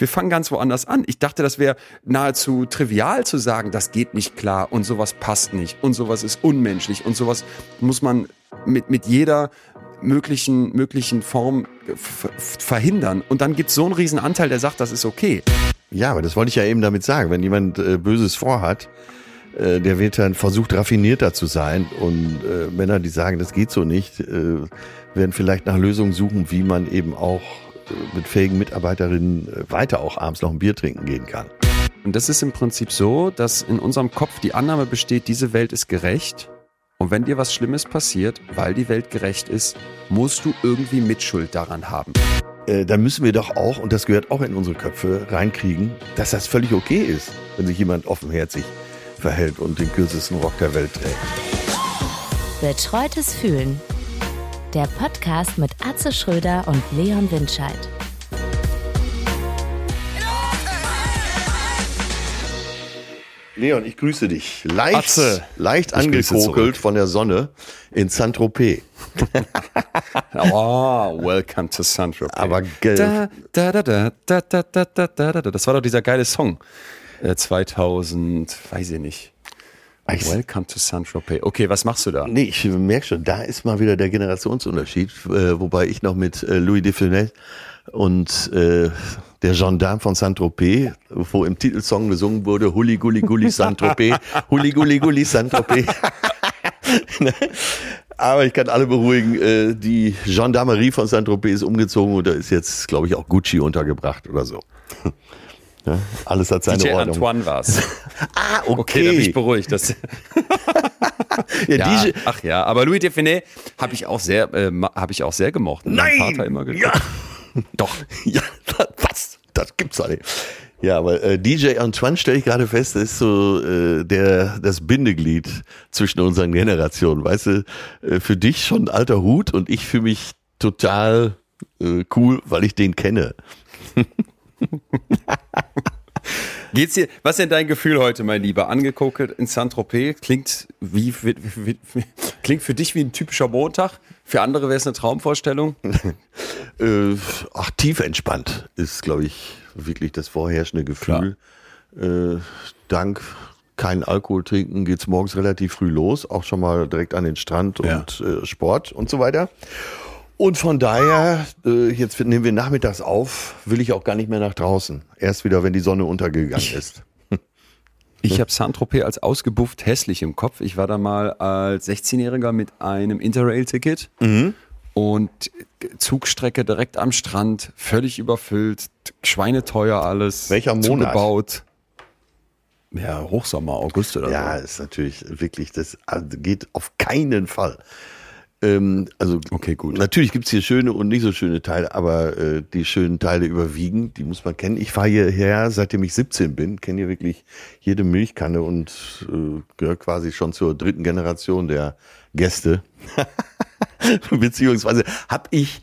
Wir fangen ganz woanders an. Ich dachte, das wäre nahezu trivial zu sagen, das geht nicht klar und sowas passt nicht und sowas ist unmenschlich und sowas muss man mit, mit jeder möglichen, möglichen Form verhindern. Und dann gibt es so einen riesen Anteil, der sagt, das ist okay. Ja, aber das wollte ich ja eben damit sagen. Wenn jemand äh, Böses vorhat, äh, der wird dann versucht, raffinierter zu sein. Und äh, Männer, die sagen, das geht so nicht, äh, werden vielleicht nach Lösungen suchen, wie man eben auch mit fähigen Mitarbeiterinnen äh, weiter auch abends noch ein Bier trinken gehen kann. Und das ist im Prinzip so, dass in unserem Kopf die Annahme besteht, diese Welt ist gerecht. Und wenn dir was Schlimmes passiert, weil die Welt gerecht ist, musst du irgendwie Mitschuld daran haben. Äh, dann müssen wir doch auch, und das gehört auch in unsere Köpfe, reinkriegen, dass das völlig okay ist, wenn sich jemand offenherzig verhält und den kürzesten Rock der Welt trägt. Betreutes Fühlen. Der Podcast mit Atze Schröder und Leon Windscheid. Leon, ich grüße dich. Leicht, Atze. leicht angekokelt von der Sonne in Saint-Tropez. oh, welcome to Saint-Tropez. Aber da, da, da, da, da, da, da, da, da. Das war doch dieser geile Song. 2000, äh, weiß ich nicht. Welcome to Saint-Tropez. Okay, was machst du da? Nee, ich merke schon, da ist mal wieder der Generationsunterschied, äh, wobei ich noch mit äh, Louis Defunel und äh, der Gendarme von Saint-Tropez, wo im Titelsong gesungen wurde, Huli Gulli Gulli Saint-Tropez, Huli Gulli Gulli Saint-Tropez. Aber ich kann alle beruhigen, äh, die Gendarmerie von Saint-Tropez ist umgezogen und da ist jetzt, glaube ich, auch Gucci untergebracht oder so. Ja, alles hat seine DJ Ordnung. Antoine war's. ah, okay. Okay, da bin ich beruhigt. Das ja, ja, ach ja, aber Louis Define habe ich auch sehr, äh, habe ich auch sehr gemocht. Nein, mein Vater immer geguckt. Ja. Doch. Ja, was? Das gibt's nicht. Ja, aber äh, DJ Antoine stelle ich gerade fest, ist so äh, der das Bindeglied zwischen unseren Generationen. Weißt du, äh, für dich schon ein alter Hut und ich fühle mich total äh, cool, weil ich den kenne. Geht's dir, was ist denn dein Gefühl heute, mein Lieber? Angekokelt in Saint-Tropez klingt wie, wie, wie, klingt für dich wie ein typischer Montag. Für andere wäre es eine Traumvorstellung. äh, ach, tief entspannt ist, glaube ich, wirklich das vorherrschende Gefühl. Äh, dank kein Alkohol trinken geht's morgens relativ früh los, auch schon mal direkt an den Strand ja. und äh, Sport und so weiter. Und von daher, äh, jetzt nehmen wir nachmittags auf, will ich auch gar nicht mehr nach draußen. Erst wieder, wenn die Sonne untergegangen ist. Ich habe Saint-Tropez als ausgebufft hässlich im Kopf. Ich war da mal als 16-Jähriger mit einem Interrail-Ticket mhm. und Zugstrecke direkt am Strand, völlig überfüllt, schweineteuer alles. Welcher Monat? Zugebaut. Ja, Hochsommer, August oder ja, so. Ja, ist natürlich wirklich, das also geht auf keinen Fall. Ähm, also okay, gut. Natürlich gibt's hier schöne und nicht so schöne Teile, aber äh, die schönen Teile überwiegen, die muss man kennen. Ich fahre hierher, seitdem ich 17 bin, kenne hier wirklich jede Milchkanne und äh, gehöre quasi schon zur dritten Generation der Gäste. Beziehungsweise habe ich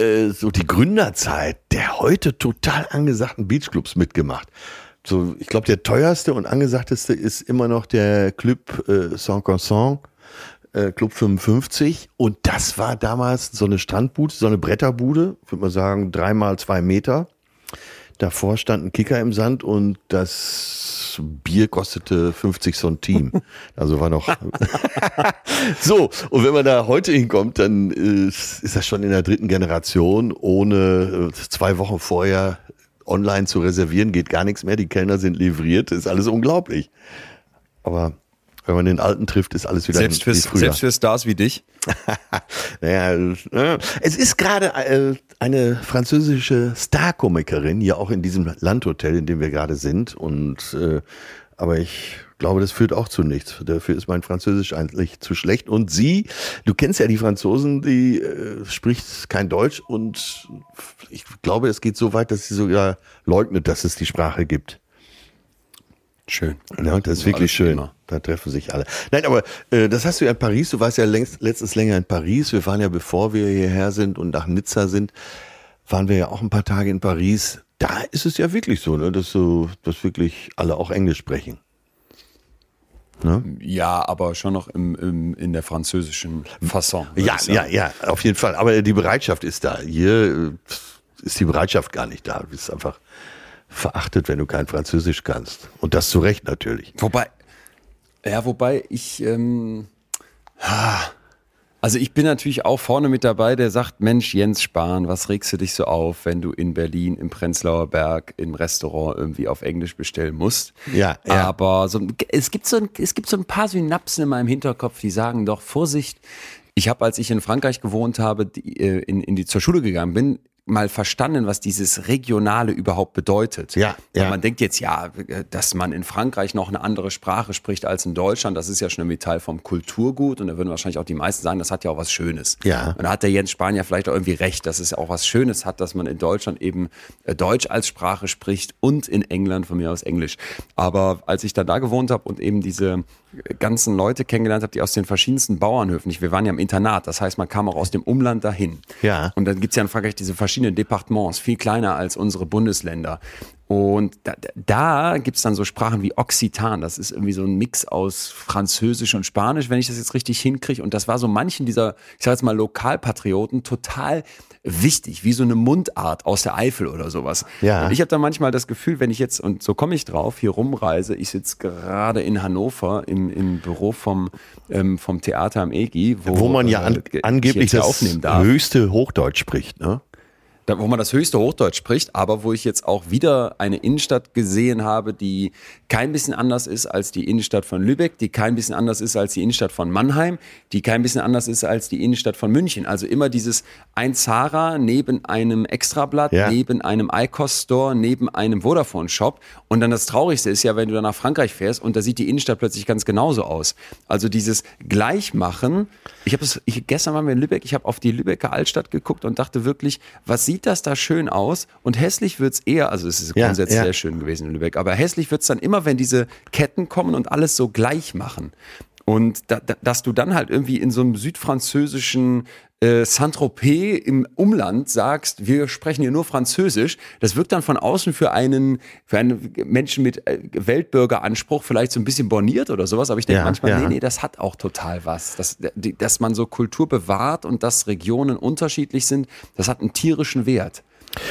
äh, so die Gründerzeit der heute total angesagten Beachclubs mitgemacht. So, ich glaube, der teuerste und angesagteste ist immer noch der Club äh, Saint-Consent äh, Club 55 und das war damals so eine Strandbude, so eine Bretterbude, würde man sagen, dreimal zwei Meter. Davor stand ein Kicker im Sand und das Bier kostete 50 Centime. Also war noch. so, und wenn man da heute hinkommt, dann ist, ist das schon in der dritten Generation, ohne äh, zwei Wochen vorher online zu reservieren, geht gar nichts mehr. Die Kellner sind livriert, ist alles unglaublich. Aber wenn man den Alten trifft, ist alles wieder selbst, fürs, früher. selbst für Stars wie dich. naja, äh, es ist gerade äh, eine französische Starkomikerin hier auch in diesem Landhotel, in dem wir gerade sind. Und äh, aber ich glaube, das führt auch zu nichts. Dafür ist mein Französisch eigentlich zu schlecht. Und sie, du kennst ja die Franzosen, die äh, spricht kein Deutsch und ich glaube, es geht so weit, dass sie sogar leugnet, dass es die Sprache gibt. Schön. Ja, das ist wirklich schön. Immer. Da treffen sich alle. Nein, aber äh, das hast du ja in Paris. Du warst ja längst, letztens länger in Paris. Wir waren ja, bevor wir hierher sind und nach Nizza sind, waren wir ja auch ein paar Tage in Paris. Da ist es ja wirklich so, ne, dass so, dass wirklich alle auch Englisch sprechen. Ne? Ja, aber schon noch im, im, in der französischen Fasson. Ja, ja, ja, auf jeden Fall. Aber die Bereitschaft ist da. Hier äh, ist die Bereitschaft gar nicht da. Du bist einfach verachtet, wenn du kein Französisch kannst. Und das zu Recht natürlich. Wobei, ja, wobei ich, ähm, also ich bin natürlich auch vorne mit dabei, der sagt, Mensch, Jens Spahn, was regst du dich so auf, wenn du in Berlin im Prenzlauer Berg im Restaurant irgendwie auf Englisch bestellen musst? Ja, ja. Aber so, es, gibt so ein, es gibt so ein paar Synapsen in meinem Hinterkopf, die sagen doch, Vorsicht, ich habe, als ich in Frankreich gewohnt habe, die, äh, in, in die zur Schule gegangen bin, mal verstanden, was dieses Regionale überhaupt bedeutet. Ja, ja. Man denkt jetzt, ja, dass man in Frankreich noch eine andere Sprache spricht als in Deutschland, das ist ja schon ein Teil vom Kulturgut und da würden wahrscheinlich auch die meisten sagen, das hat ja auch was Schönes. Ja. Und da hat der Jens ja vielleicht auch irgendwie recht, dass es auch was Schönes hat, dass man in Deutschland eben äh, Deutsch als Sprache spricht und in England von mir aus Englisch. Aber als ich dann da gewohnt habe und eben diese ganzen Leute kennengelernt habe, die aus den verschiedensten Bauernhöfen, ich, wir waren ja im Internat, das heißt, man kam auch aus dem Umland dahin. Ja. Und dann gibt's ja in Frankreich diese verschiedenen Departements, viel kleiner als unsere Bundesländer. Und da, da gibt's dann so Sprachen wie Occitan, das ist irgendwie so ein Mix aus Französisch und Spanisch, wenn ich das jetzt richtig hinkriege. Und das war so manchen dieser, ich sag jetzt mal, Lokalpatrioten total wichtig, wie so eine Mundart aus der Eifel oder sowas. Ja. Und ich habe da manchmal das Gefühl, wenn ich jetzt, und so komme ich drauf, hier rumreise, ich sitze gerade in Hannover im, im Büro vom, ähm, vom Theater am EGI, wo, Wo man ja an, äh, ich angeblich das höchste Hochdeutsch spricht, ne? Wo man das höchste Hochdeutsch spricht, aber wo ich jetzt auch wieder eine Innenstadt gesehen habe, die kein bisschen anders ist als die Innenstadt von Lübeck, die kein bisschen anders ist als die Innenstadt von Mannheim, die kein bisschen anders ist als die Innenstadt von München. Also immer dieses ein Zara neben einem Extrablatt, Ja. neben einem ICOS Store, neben einem Vodafone Shop. Und dann das Traurigste ist ja, wenn du dann nach Frankreich fährst und da sieht die Innenstadt plötzlich ganz genauso aus. Also dieses Gleichmachen. Ich habe es, gestern waren wir in Lübeck, ich habe auf die Lübecker Altstadt geguckt und dachte wirklich, was sieht das da schön aus? Und hässlich wird's eher, also es ist Ja, grundsätzlich ja. sehr schön gewesen in Lübeck, aber hässlich wird's dann immer, wenn diese Ketten kommen und alles so gleich machen. Und da, da, dass du dann halt irgendwie in so einem südfranzösischen äh, Saint-Tropez im Umland sagst, wir sprechen hier nur Französisch, das wirkt dann von außen für einen, für einen Menschen mit äh, Weltbürgeranspruch vielleicht so ein bisschen borniert oder sowas, aber ich denke Ja, manchmal, ja. nee, nee, das hat auch total was. Dass, die- dass man so Kultur bewahrt und dass Regionen unterschiedlich sind, das hat einen tierischen Wert.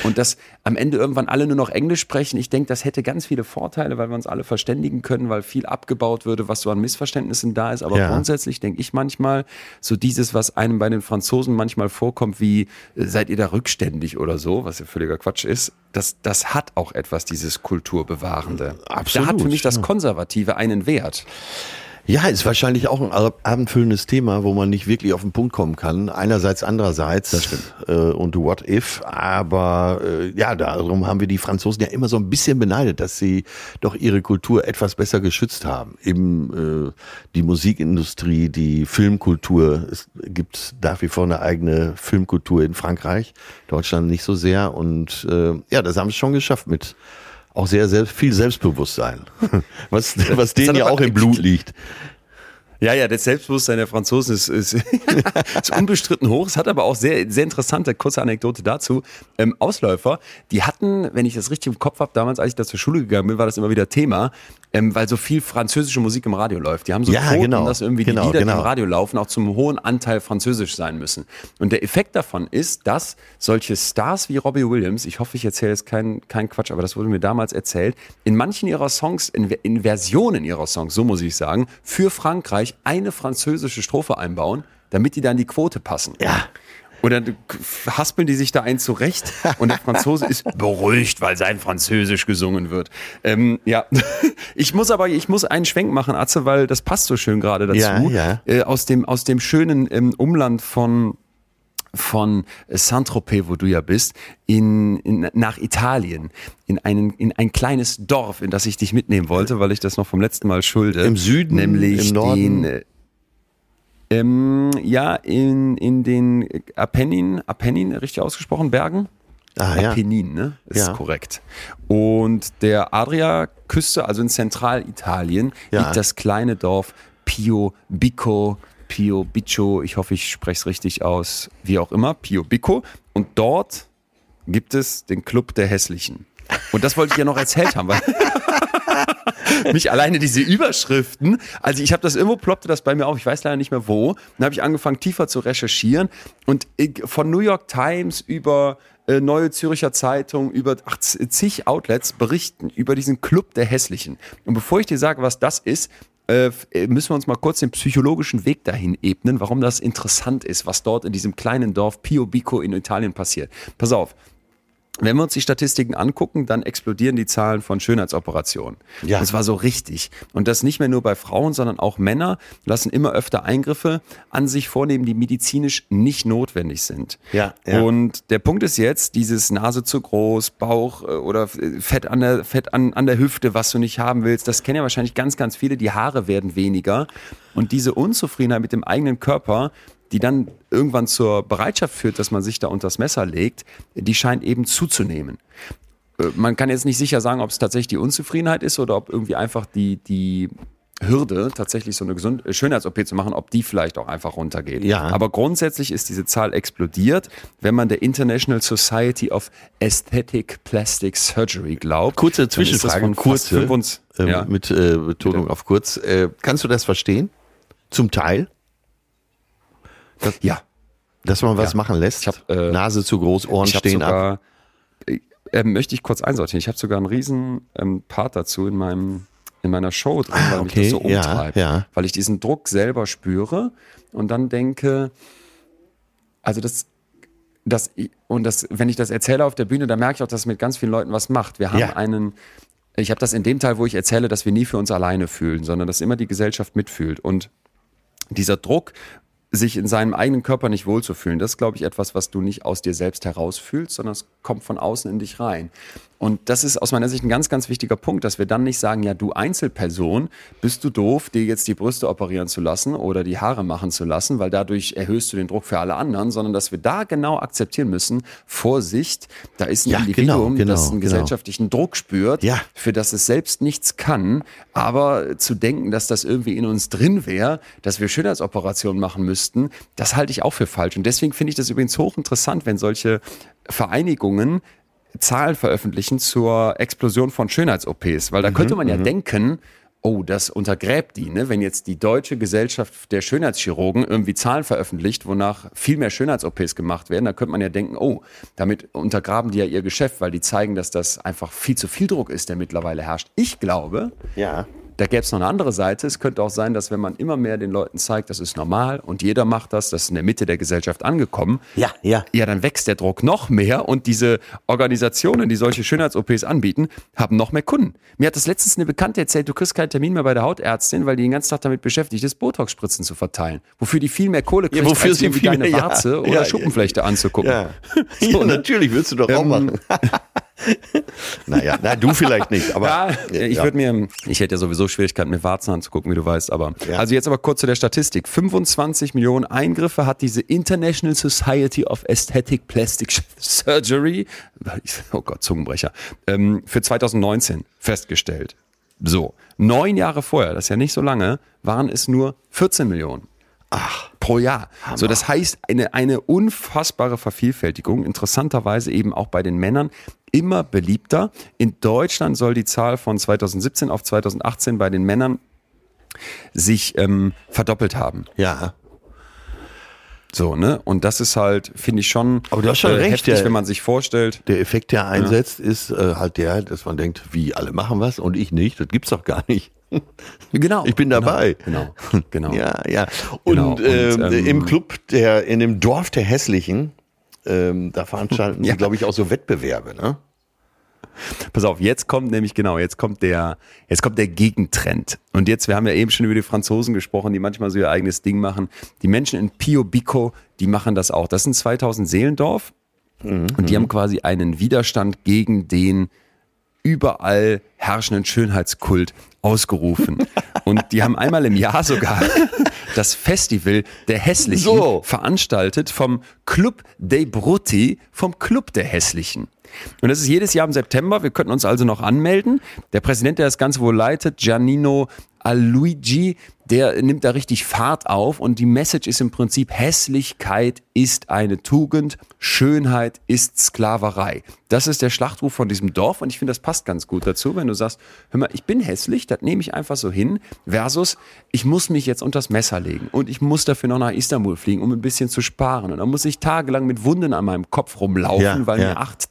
Und dass am Ende irgendwann alle nur noch Englisch sprechen, ich denke, das hätte ganz viele Vorteile, weil wir uns alle verständigen können, weil viel abgebaut würde, was so an Missverständnissen da ist. Aber Ja. grundsätzlich denke ich manchmal, so dieses, was einem bei den Franzosen manchmal vorkommt, wie äh, seid ihr da rückständig oder so, was ja völliger Quatsch ist, das, das hat auch etwas, dieses Kulturbewahrende. Absolut, Da hat für mich das. Konservative einen Wert. Ja, ist wahrscheinlich auch ein ab- abendfüllendes Thema, wo man nicht wirklich auf den Punkt kommen kann. Einerseits, andererseits. Das stimmt. Äh, und what if. Aber äh, ja, darum haben wir die Franzosen ja immer so ein bisschen beneidet, dass sie doch ihre Kultur etwas besser geschützt haben. Eben äh, die Musikindustrie, die Filmkultur. Es gibt nach wie vor eine eigene Filmkultur in Frankreich, Deutschland nicht so sehr. Und äh, ja, das haben sie schon geschafft mit auch sehr, sehr viel Selbstbewusstsein, was, was denen ja auch im Blut liegt. Ja, ja, das Selbstbewusstsein der Franzosen ist, ist, ist unbestritten hoch. Es hat aber auch sehr, sehr interessante, kurze Anekdote dazu. Ähm, Ausläufer, die hatten, wenn ich das richtig im Kopf habe, damals, als ich da zur Schule gegangen bin, war das immer wieder Thema, ähm, weil so viel französische Musik im Radio läuft. Die haben so Ja, Quoten, genau. dass irgendwie Genau, die Lieder, die genau. im Radio laufen, auch zum hohen Anteil französisch sein müssen. Und der Effekt davon ist, dass solche Stars wie Robbie Williams, ich hoffe, ich erzähle jetzt keinen kein Quatsch, aber das wurde mir damals erzählt, in manchen ihrer Songs, in, in Versionen ihrer Songs, so muss ich sagen, für Frankreich eine französische Strophe einbauen, damit die dann die Quote passen. Ja. Und dann haspeln die sich da ein zurecht und der Franzose ist beruhigt, weil sein Französisch gesungen wird. Ähm, ja, ich muss aber, ich muss einen Schwenk machen, Atze, weil das passt so schön gerade dazu. Ja, ja. Äh, aus dem, aus dem schönen ähm, Umland von von Saint-Tropez, wo du ja bist, in, in, nach Italien, in, einen, in ein kleines Dorf, in das ich dich mitnehmen wollte, weil ich das noch vom letzten Mal schulde. Im Süden, nämlich im Norden? Den, äh, ähm, ja, in, in den Apennin, Apennin, richtig ausgesprochen, Bergen? Ah, ja. Apennin, ne? Ist Ja. korrekt. Und der Adria-Küste, also in Zentralitalien, Ja. liegt das kleine Dorf Pio Bico, Pio Biccio, ich hoffe, ich spreche es richtig aus, wie auch immer, Pio Bico. Und dort gibt es den Club der Hässlichen. Und das wollte ich ja noch erzählt haben, weil mich alleine diese Überschriften, also ich habe das irgendwo ploppte das bei mir auf, ich weiß leider nicht mehr wo, dann habe ich angefangen tiefer zu recherchieren und von New York Times über äh, Neue Zürcher Zeitung, über zig Outlets berichten über diesen Club der Hässlichen. Und bevor ich dir sage, was das ist, äh, müssen wir uns mal kurz den psychologischen Weg dahin ebnen, warum das interessant ist, was dort in diesem kleinen Dorf Pio Bico in Italien passiert. Pass auf, wenn wir uns die Statistiken angucken, dann explodieren die Zahlen von Schönheitsoperationen. Ja. Das war so richtig. Und das nicht mehr nur bei Frauen, sondern auch Männer lassen immer öfter Eingriffe an sich vornehmen, die medizinisch nicht notwendig sind. Ja, ja. Und der Punkt ist jetzt, dieses Nase zu groß, Bauch äh, oder Fett an der, Fett an, an der Hüfte, was du nicht haben willst, das kennen ja wahrscheinlich ganz, ganz viele. Die Haare werden weniger. Und diese Unzufriedenheit mit dem eigenen Körper, die dann irgendwann zur Bereitschaft führt, dass man sich da unters Messer legt, die scheint eben zuzunehmen. Äh, Man kann jetzt nicht sicher sagen, ob es tatsächlich die Unzufriedenheit ist oder ob irgendwie einfach die, die Hürde, tatsächlich so eine Gesund äh, Schönheits-OP zu machen, ob die vielleicht auch einfach runtergeht. Ja. Aber grundsätzlich ist diese Zahl explodiert, wenn man der International Society of Aesthetic Plastic Surgery glaubt. Kurze Zwischenfrage, von kurze, 25 ähm, ja. mit äh, Betonung auf kurz. Äh, kannst du das verstehen? Zum Teil, ja. dass man was Ja. machen lässt? Ich hab, äh, Nase zu groß, Ohren stehen ab. sogar, äh, äh, möchte ich kurz einsortieren. Ich habe sogar einen riesen ähm, Part dazu in meinem in meiner Show drin, weil mich okay, das so ja, umtreibt. ja. Weil ich diesen Druck selber spüre und dann denke, also das, das und das, wenn ich das erzähle auf der Bühne, dann merke ich auch, dass es mit ganz vielen Leuten was macht. Wir haben Ja. einen, ich habe das in dem Teil, wo ich erzähle, dass wir nie für uns alleine fühlen, sondern dass immer die Gesellschaft mitfühlt und dieser Druck, sich in seinem eigenen Körper nicht wohlzufühlen, das ist, glaube ich, etwas, was du nicht aus dir selbst herausfühlst, sondern es kommt von außen in dich rein. Und das ist aus meiner Sicht ein ganz, ganz wichtiger Punkt, dass wir dann nicht sagen, ja, du Einzelperson, bist du doof, dir jetzt die Brüste operieren zu lassen oder die Haare machen zu lassen, weil dadurch erhöhst du den Druck für alle anderen, sondern dass wir da genau akzeptieren müssen, Vorsicht, da ist ein Ja, Individuum, genau, das genau, einen genau. gesellschaftlichen Druck spürt, Ja. für das es selbst nichts kann, aber zu denken, dass das irgendwie in uns drin wäre, dass wir Schönheitsoperationen machen müssten, das halte ich auch für falsch. Und deswegen finde ich das übrigens hochinteressant, wenn solche Vereinigungen Zahlen veröffentlichen zur Explosion von Schönheits-OPs, weil da könnte man ja denken, oh, das untergräbt die, ne? wenn jetzt die Deutsche Gesellschaft der Schönheitschirurgen irgendwie Zahlen veröffentlicht, wonach viel mehr Schönheits-OPs gemacht werden, da könnte man ja denken, oh, damit untergraben die ja ihr Geschäft, weil die zeigen, dass das einfach viel zu viel Druck ist, der mittlerweile herrscht. Ich glaube, Ja. Da gäbe es noch eine andere Seite. Es könnte auch sein, dass wenn man immer mehr den Leuten zeigt, das ist normal und jeder macht das, das ist in der Mitte der Gesellschaft angekommen, Ja, ja. ja, dann wächst der Druck noch mehr und diese Organisationen, die solche Schönheits-OPs anbieten, haben noch mehr Kunden. Mir hat das letztens eine Bekannte erzählt, du kriegst keinen Termin mehr bei der Hautärztin, weil die den ganzen Tag damit beschäftigt ist, Botox-Spritzen zu verteilen. Wofür die viel mehr Kohle kriegt, wofür als sie irgendwie viel deine mehr- ja, Warze oder ja, Schuppenflechte anzugucken. Ja. ja, natürlich willst du doch auch Ähm, machen. naja, na, du vielleicht nicht, aber Ja, ich ja. würde mir, ich hätte ja sowieso Schwierigkeiten, mir Warzen anzugucken, wie du weißt, aber. Ja. Also jetzt aber kurz zu der Statistik. 25 Millionen Eingriffe hat diese International Society of Aesthetic Plastic Surgery, oh Gott, Zungenbrecher, ähm, für 2019 festgestellt. So, neun Jahre vorher, das ist ja nicht so lange, waren es nur 14 Millionen. Ach, pro Jahr. So, das heißt, eine, eine unfassbare Vervielfältigung, interessanterweise eben auch bei den Männern, immer beliebter. In Deutschland soll die Zahl von 2017 auf 2018 bei den Männern sich ähm, verdoppelt haben. ja. So, ne? Und das ist halt, finde ich schon, Aber du hast schon recht, heftig, der- wenn man sich vorstellt. Der Effekt, der einsetzt, ist äh, halt der, dass man denkt, wie alle machen was und ich nicht. Das gibt's doch gar nicht. Genau. Ich bin dabei. Genau. Genau. Ja, ja. Und, Genau, und, ähm, ähm, im Club, der in dem Dorf der Hässlichen, ähm, da veranstalten Ja. sie, glaube ich, auch so Wettbewerbe, ne? Pass auf, jetzt kommt nämlich genau, jetzt kommt der, jetzt kommt der Gegentrend. Und jetzt, wir haben ja eben schon über die Franzosen gesprochen, die manchmal so ihr eigenes Ding machen. Die Menschen in Pio Bico, die machen das auch. Das sind 2000 Seelendorf und die haben quasi einen Widerstand gegen den überall herrschenden Schönheitskult ausgerufen. Und die haben einmal im Jahr sogar das Festival der Hässlichen So. veranstaltet vom Club dei Brutti, vom Club der Hässlichen. Und das ist jedes Jahr im September. Wir könnten uns also noch anmelden. Der Präsident, der das Ganze wohl leitet, Giannino Aluigi, der nimmt da richtig Fahrt auf und die Message ist im Prinzip, Hässlichkeit ist eine Tugend, Schönheit ist Sklaverei. Das ist der Schlachtruf von diesem Dorf und ich finde, das passt ganz gut dazu, wenn du sagst, hör mal, ich bin hässlich, das nehme ich einfach so hin, versus ich muss mich jetzt unters Messer legen und ich muss dafür noch nach Istanbul fliegen, um ein bisschen zu sparen und dann muss ich tagelang mit Wunden an meinem Kopf rumlaufen, Ja, weil ja. mir 8000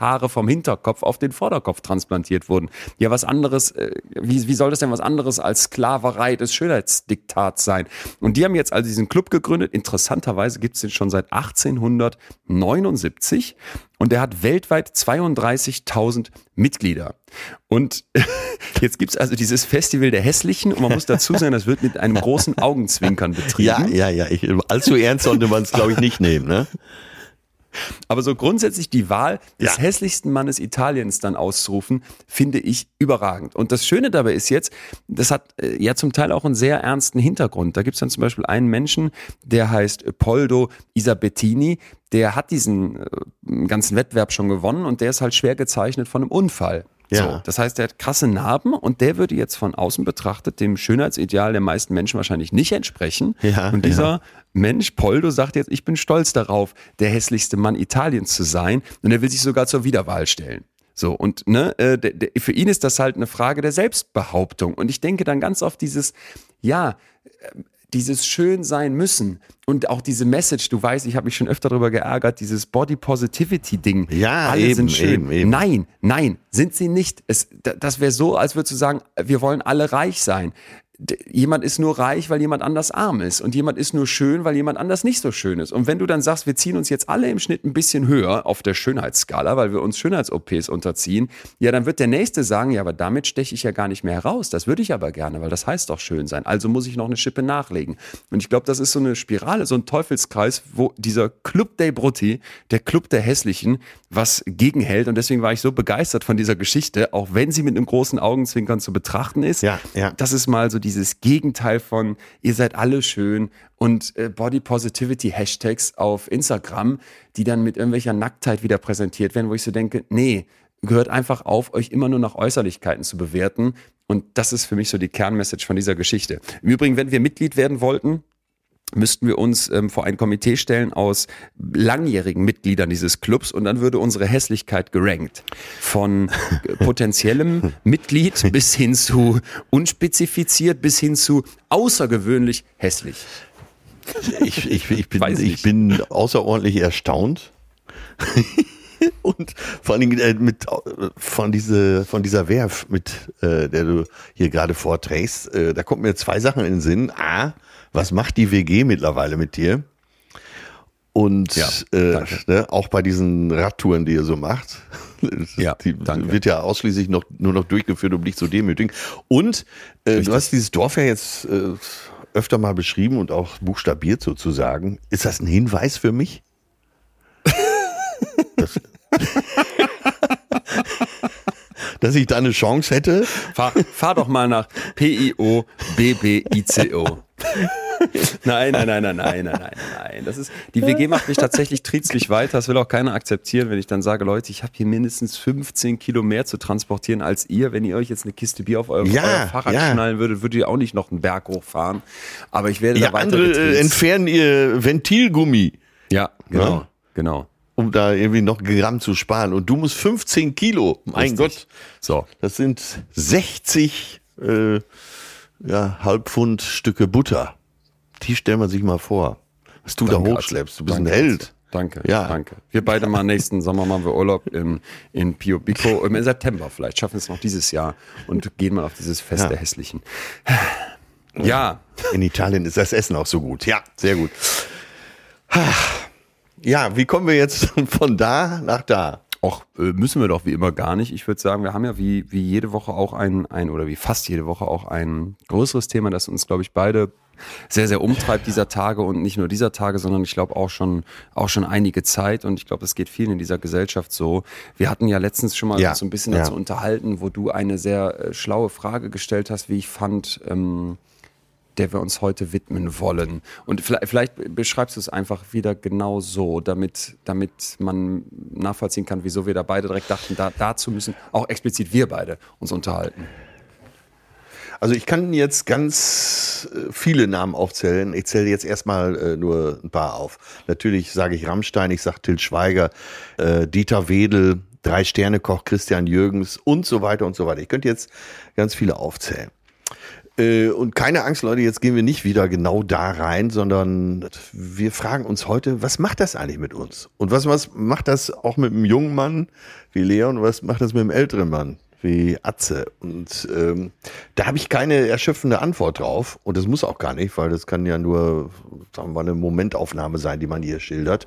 Haare vom Hinterkopf auf den Vorderkopf transplantiert wurden. Ja, was anderes, äh, wie, wie soll das denn was anderes als Sklaverei des Schönheitsdiktats sein? Und die haben jetzt also diesen Club gegründet. Interessanterweise gibt es den schon seit 1879 und der hat weltweit 32.000 Mitglieder. Und jetzt gibt es also dieses Festival der Hässlichen und man muss dazu sagen, das wird mit einem großen Augenzwinkern betrieben. Ja, ja, ja. Ich, allzu ernst sollte man es, glaube ich, nicht nehmen. Ne? Aber so grundsätzlich die Wahl des Ja. hässlichsten Mannes Italiens dann auszurufen, finde ich überragend. Und das Schöne dabei ist jetzt, das hat äh, ja zum Teil auch einen sehr ernsten Hintergrund. Da gibt es dann zum Beispiel einen Menschen, der heißt Poldo Isabettini, der hat diesen äh, ganzen Wettbewerb schon gewonnen und der ist halt schwer gezeichnet von einem Unfall. Ja. So, das heißt, der hat krasse Narben und der würde jetzt von außen betrachtet dem Schönheitsideal der meisten Menschen wahrscheinlich nicht entsprechen. Ja, und dieser Mensch, Poldo, sagt jetzt, ich bin stolz darauf, der hässlichste Mann Italiens zu sein. Und er will sich sogar zur Wiederwahl stellen. So, und ne, äh, der, der, für ihn ist das halt eine Frage der Selbstbehauptung. Und ich denke dann ganz oft dieses, ja, dieses schön sein müssen und auch diese Message, du weißt, ich habe mich schon öfter darüber geärgert, dieses Body Positivity Ding. Ja, alle eben, sind schön. eben, eben. Nein, nein, sind sie nicht. Es, da- das wäre so, als würdest du sagen, wir wollen alle reich sein. Jemand ist nur reich, weil jemand anders arm ist. Und jemand ist nur schön, weil jemand anders nicht so schön ist. Und wenn du dann sagst, wir ziehen uns jetzt alle im Schnitt ein bisschen höher auf der Schönheitsskala, weil wir uns Schönheits-OPs unterziehen, ja, dann wird der Nächste sagen, ja, aber damit steche ich ja gar nicht mehr heraus. Das würde ich aber gerne, weil das heißt doch schön sein. Also muss ich noch eine Schippe nachlegen. Und ich glaube, das ist so eine Spirale, so ein Teufelskreis, wo dieser Club dei Brutti, der Club der Hässlichen, was gegenhält. Und deswegen war ich so begeistert von dieser Geschichte, auch wenn sie mit einem großen Augenzwinkern zu betrachten ist. Ja, ja. Das ist mal so dieses Gegenteil von, ihr seid alle schön und äh, Body Positivity Hashtags auf Instagram, die dann mit irgendwelcher Nacktheit wieder präsentiert werden, wo ich so denke, nee, gehört einfach auf, euch immer nur nach Äußerlichkeiten zu bewerten. Und das ist für mich so die Kernmessage von dieser Geschichte. Im Übrigen, wenn wir Mitglied werden wollten, müssten wir uns ähm, vor ein Komitee stellen aus langjährigen Mitgliedern dieses Clubs und dann würde unsere Hässlichkeit gerankt. Von potenziellem Mitglied bis hin zu unspezifiziert bis hin zu außergewöhnlich hässlich. Ich, ich, ich, bin, ich bin außerordentlich erstaunt. Und vor allen Dingen äh, mit, äh, von, diese, von dieser Werf, mit äh, der du hier gerade vorträgst, äh, da kommt mir zwei Sachen in den Sinn. A, was macht die WG mittlerweile mit dir? Und Ja, äh, ne, auch bei diesen Radtouren, die ihr so macht, Ja, die danke. wird ja ausschließlich noch, nur noch durchgeführt, um dich zu demütigen. Und äh, du hast dieses Dorf ja jetzt äh, öfter mal beschrieben und auch buchstabiert sozusagen. Ist das ein Hinweis für mich? das, dass ich da eine Chance hätte? Fahr, fahr doch mal nach P-I-O-B-B-I-C-O. Nein, nein, nein, nein, nein, nein, nein, nein. Das ist, die WG macht mich tatsächlich triezlich weiter. Das will auch keiner akzeptieren, wenn ich dann sage, Leute, ich habe hier mindestens 15 Kilo mehr zu transportieren als ihr. Wenn ihr euch jetzt eine Kiste Bier auf euer, Ja, euer Fahrrad ja. schnallen würdet, würdet ihr auch nicht noch einen Berg hochfahren. Aber ich werde Ja, da weiter andere äh, getriezt. entfernen ihr Ventilgummi, Ja, genau, Ja. genau. um da irgendwie noch Gramm zu sparen. Und du musst 15 Kilo. Mein Richtig. Gott. So, Das sind 60 äh, ja, Halbpfund Stücke Butter. Die stellt man sich mal vor. Was du Danke, da hochschleppst. Du bist Danke, ein Held. Danke, Ja. danke. Wir beide mal nächsten Sommer machen wir Urlaub in, in Pio Bico, im September vielleicht, schaffen wir es noch dieses Jahr und gehen mal auf dieses Fest Ja. der Hässlichen. Ja, In Italien ist das Essen auch so gut. Ja, sehr gut. Ja, wie kommen wir jetzt von da nach da? Auch äh, müssen wir doch wie immer gar nicht. Ich würde sagen, wir haben ja wie, wie jede Woche auch ein, ein, oder wie fast jede Woche auch ein größeres Thema, das uns, glaube ich, beide sehr, sehr umtreibt dieser Tage und nicht nur dieser Tage, sondern ich glaube auch schon, auch schon einige Zeit und ich glaube, es geht vielen in dieser Gesellschaft so. Wir hatten ja letztens schon mal Ja, so ein bisschen ja. dazu unterhalten, wo du eine sehr äh, schlaue Frage gestellt hast, wie ich fand, ähm, der wir uns heute widmen wollen. Und vielleicht, vielleicht beschreibst du es einfach wieder genau so, damit, damit man nachvollziehen kann, wieso wir da beide direkt dachten, da, dazu müssen auch explizit wir beide uns unterhalten. Also ich kann jetzt ganz äh, viele Namen aufzählen. Ich zähle jetzt erstmal äh, nur ein paar auf. Natürlich sage ich Rammstein, ich sage Till Schweiger, äh, Dieter Wedel, Drei-Sterne-Koch Christian Jürgens und so weiter und so weiter. Ich könnte jetzt ganz viele aufzählen. Äh, und keine Angst, Leute, jetzt gehen wir nicht wieder genau da rein, sondern wir fragen uns heute, was macht das eigentlich mit uns? Und was, was macht das auch mit einem jungen Mann wie Leon? Was macht das mit einem älteren Mann wie Atze? Und ähm, da habe ich keine erschöpfende Antwort drauf. Und das muss auch gar nicht, weil das kann ja nur, sagen wir mal, eine Momentaufnahme sein, die man hier schildert.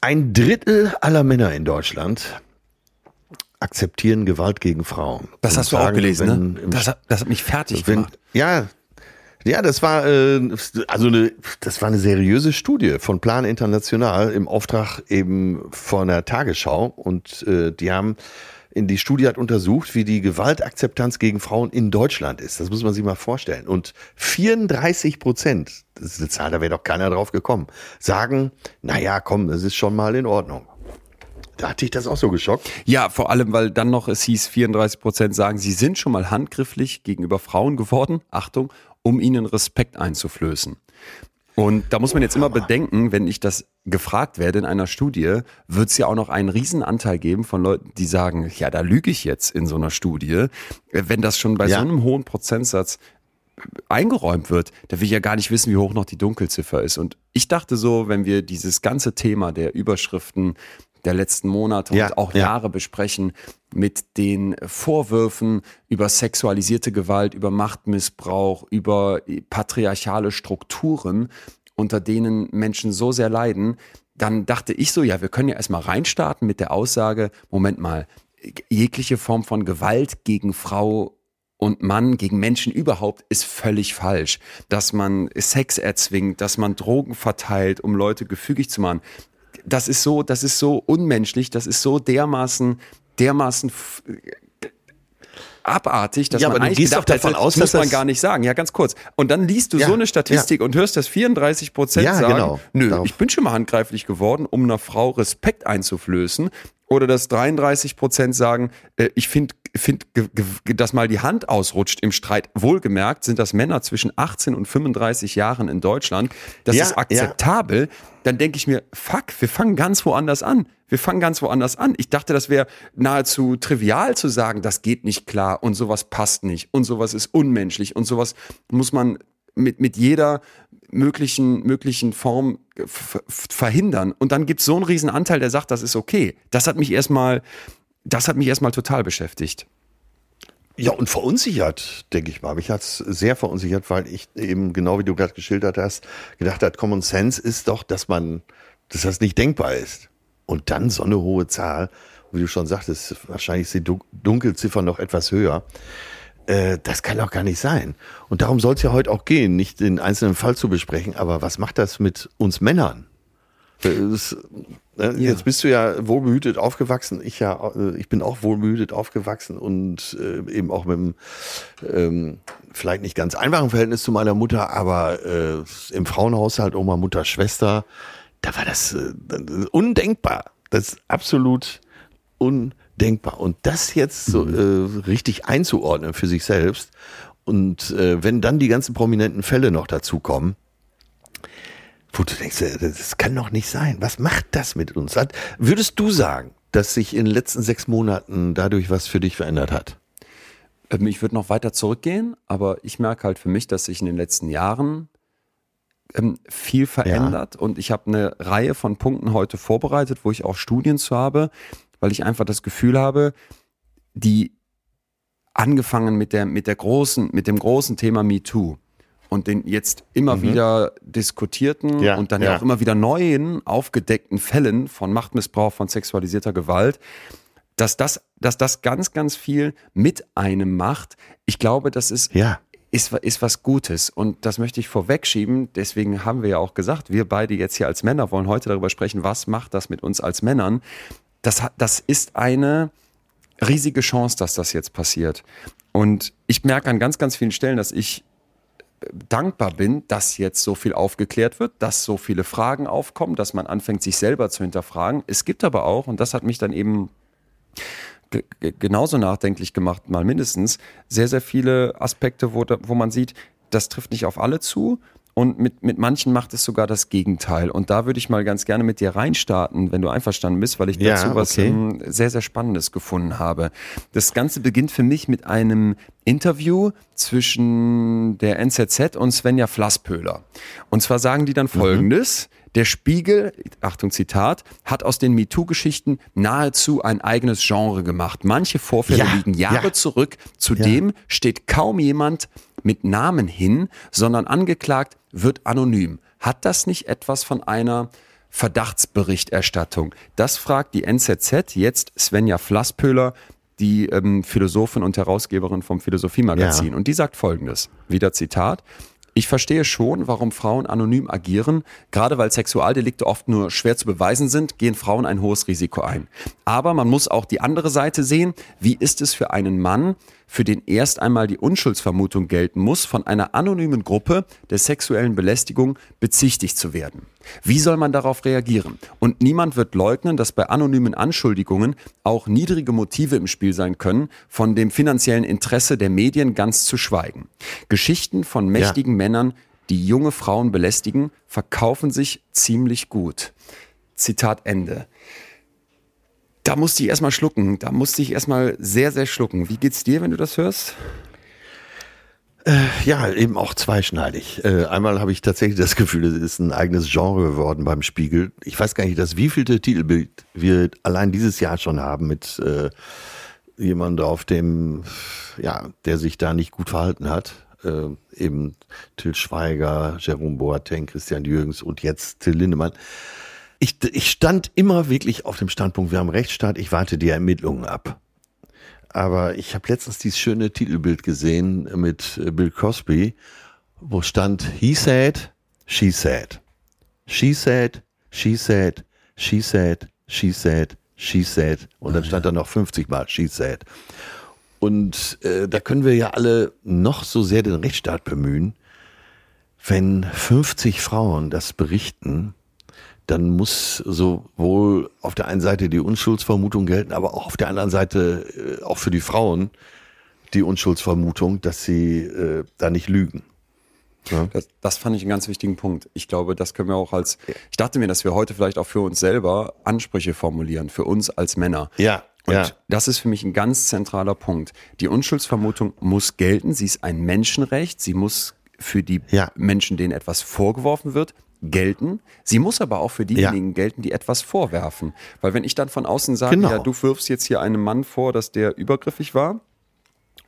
Ein Drittel aller Männer in Deutschland akzeptieren Gewalt gegen Frauen. Das hast du auch gelesen, ne? Das, das, hat mich fertig wenn, gemacht. Ja, ja, das war äh, also eine, das war eine seriöse Studie von Plan International im Auftrag eben von der Tagesschau und äh, die haben in die Studie hat untersucht, wie die Gewaltakzeptanz gegen Frauen in Deutschland ist. Das muss man sich mal vorstellen. Und 34 Prozent, das ist eine Zahl, da wäre doch keiner drauf gekommen, sagen, na ja, komm, das ist schon mal in Ordnung. Da hatte ich das auch so geschockt. Ja, vor allem, weil dann noch es hieß, 34 Prozent sagen, sie sind schon mal handgrifflich gegenüber Frauen geworden, Achtung, um ihnen Respekt einzuflößen. Und da muss man jetzt immer bedenken, wenn ich das gefragt werde in einer Studie, wird es ja auch noch einen riesen Anteil geben von Leuten, die sagen, ja, da lüge ich jetzt in so einer Studie. Wenn das schon bei ja. so einem hohen Prozentsatz eingeräumt wird, da will ich ja gar nicht wissen, wie hoch noch die Dunkelziffer ist. Und ich dachte so, wenn wir dieses ganze Thema der Überschriften der letzten Monate ja, und auch ja. Jahre besprechen mit den Vorwürfen über sexualisierte Gewalt, über Machtmissbrauch, über patriarchale Strukturen, unter denen Menschen so sehr leiden, dann dachte ich so, ja, wir können ja erstmal reinstarten mit der Aussage, Moment mal, jegliche Form von Gewalt gegen Frau und Mann gegen Menschen überhaupt ist völlig falsch. Dass man Sex erzwingt, dass man Drogen verteilt, um Leute gefügig zu machen das ist so, das ist so unmenschlich, das ist so dermaßen, dermaßen abartig, dass ja, man aber gehst doch davon hätte, aus, muss man gar nicht sagen. Ja, ganz kurz. Und dann liest du ja, so eine Statistik ja. und hörst, dass 34 Prozent ja, sagen, genau. nö, Darauf. ich bin schon mal handgreiflich geworden, um einer Frau Respekt einzuflößen. Oder dass 33 Prozent sagen, äh, ich finde, find, dass mal die Hand ausrutscht im Streit. Wohlgemerkt sind das Männer zwischen 18 und 35 Jahren in Deutschland. Das ist akzeptabel. Dann denke ich mir, fuck, wir fangen ganz woanders an. Wir fangen ganz woanders an. Ich dachte, das wäre nahezu trivial zu sagen, das geht nicht klar und sowas passt nicht und sowas ist unmenschlich und sowas muss man mit, mit jeder möglichen, möglichen Form verhindern. Und dann gibt es so einen riesen Anteil, der sagt, das ist okay. Das hat mich erstmal, das hat mich erstmal total beschäftigt. Ja, und verunsichert, denke ich mal. Mich hat es sehr verunsichert, weil ich eben, genau wie du gerade geschildert hast, gedacht hat, Common Sense ist doch, dass man, dass das nicht denkbar ist. Und dann so eine hohe Zahl, wie du schon sagtest, wahrscheinlich ist die Dunkelziffer noch etwas höher. Äh, das kann doch gar nicht sein. Und darum soll es ja heute auch gehen, nicht den einzelnen Fall zu besprechen, aber was macht das mit uns Männern? Das, äh, jetzt bist du ja wohlbehütet aufgewachsen. Ich ja, äh, ich bin auch wohlbehütet aufgewachsen und äh, eben auch mit einem ähm, vielleicht nicht ganz einfachen Verhältnis zu meiner Mutter, aber äh, im Frauenhaushalt Oma, Mutter, Schwester da war das, äh, undenkbar. Das ist absolut undenkbar. Und das jetzt so mhm. äh, richtig einzuordnen für sich selbst und äh, wenn dann die ganzen prominenten Fälle noch dazukommen, wo du denkst, äh, das kann doch nicht sein. Was macht das mit uns? Würdest du sagen, dass sich in den letzten sechs Monaten dadurch was für dich verändert hat? Ähm, ich würde noch weiter zurückgehen, aber ich merke halt für mich, dass sich in den letzten Jahren ähm, viel verändert ja. und ich habe eine Reihe von Punkten heute vorbereitet, wo ich auch Studien zu habe, weil ich einfach das Gefühl habe, die angefangen mit der mit der großen mit dem großen Thema MeToo und den jetzt immer mhm. wieder diskutierten ja, und dann ja. auch immer wieder neuen aufgedeckten Fällen von Machtmissbrauch, von sexualisierter Gewalt, dass das, dass das ganz, ganz viel mit einem macht. Ich glaube, das ist ja ist, ist was Gutes. Und das möchte ich vorwegschieben. Deswegen haben wir ja auch gesagt, wir beide jetzt hier als Männer wollen heute darüber sprechen, was macht das mit uns als Männern. Das, das ist eine riesige Chance, dass das jetzt passiert. Und ich merke an ganz, ganz vielen Stellen, dass ich dankbar bin, dass jetzt so viel aufgeklärt wird, dass so viele Fragen aufkommen, dass man anfängt, sich selber zu hinterfragen. Es gibt aber auch, und das hat mich dann eben genauso nachdenklich gemacht, mal mindestens, sehr, sehr viele Aspekte, wo, wo man sieht, das trifft nicht auf alle zu, und mit, mit manchen macht es sogar das Gegenteil. Und da würde ich mal ganz gerne mit dir reinstarten, wenn du einverstanden bist, weil ich Ja, dazu was okay. ähm, sehr, sehr Spannendes gefunden habe. Das Ganze beginnt für mich mit einem Interview zwischen der NZZ und Svenja Flasspöhler. Und zwar sagen die dann folgendes. Der Spiegel, Achtung Zitat, hat aus den MeToo-Geschichten nahezu ein eigenes Genre gemacht. Manche Vorfälle Ja, liegen Jahre ja. zurück. Zudem steht kaum jemand mit Namen hin, sondern angeklagt wird anonym. Hat das nicht etwas von einer Verdachtsberichterstattung? Das fragt die NZZ jetzt Svenja Flasspöhler, die ähm, Philosophin und Herausgeberin vom Philosophiemagazin. Ja. Und die sagt folgendes, wieder Zitat. Ich verstehe schon, warum Frauen anonym agieren. Gerade weil Sexualdelikte oft nur schwer zu beweisen sind, gehen Frauen ein hohes Risiko ein. Aber man muss auch die andere Seite sehen. Wie ist es für einen Mann, für den erst einmal die Unschuldsvermutung gelten muss, von einer anonymen Gruppe der sexuellen Belästigung bezichtigt zu werden? Wie soll man darauf reagieren? Und niemand wird leugnen, dass bei anonymen Anschuldigungen auch niedrige Motive im Spiel sein können, von dem finanziellen Interesse der Medien ganz zu schweigen. Geschichten von mächtigen Männern, die junge Frauen belästigen, verkaufen sich ziemlich gut. Zitat Ende. Da musste ich erstmal schlucken. Da musste ich erstmal sehr, sehr schlucken. Wie geht's dir, wenn du das hörst? Ja, eben auch zweischneidig. Äh, einmal habe ich tatsächlich das Gefühl, es ist ein eigenes Genre geworden beim Spiegel. Ich weiß gar nicht, das wievielte Titelbild wir allein dieses Jahr schon haben mit äh, jemand auf dem, ja, der sich da nicht gut verhalten hat. Äh, eben Till Schweiger, Jerome Boateng, Christian Jürgens und jetzt Till Lindemann. Ich, ich stand immer wirklich auf dem Standpunkt, wir haben Rechtsstaat, ich warte die Ermittlungen ab. Aber ich habe letztens dieses schöne Titelbild gesehen mit äh, Bill Cosby, wo stand He said, she said. She said, she said, she said, she said, she said. Und dann stand da noch 50 Mal she said. Und äh, da können wir ja alle noch so sehr den Rechtsstaat bemühen. Wenn 50 Frauen das berichten, dann muss sowohl auf der einen Seite die Unschuldsvermutung gelten, aber auch auf der anderen Seite äh, auch für die Frauen die Unschuldsvermutung, dass sie äh, da nicht lügen. Das, das fand ich einen ganz wichtigen Punkt. Ich glaube, das können wir auch als, ich dachte mir, dass wir heute vielleicht auch für uns selber Ansprüche formulieren, für uns als Männer. Ja, Und ja. das ist für mich ein ganz zentraler Punkt. Die Unschuldsvermutung muss gelten. Sie ist ein Menschenrecht. Sie muss für die Ja. Menschen, denen etwas vorgeworfen wird, gelten. Sie muss aber auch für diejenigen gelten, die etwas vorwerfen. Weil wenn ich dann von außen sage, Genau. ja, du wirfst jetzt hier einem Mann vor, dass der übergriffig war,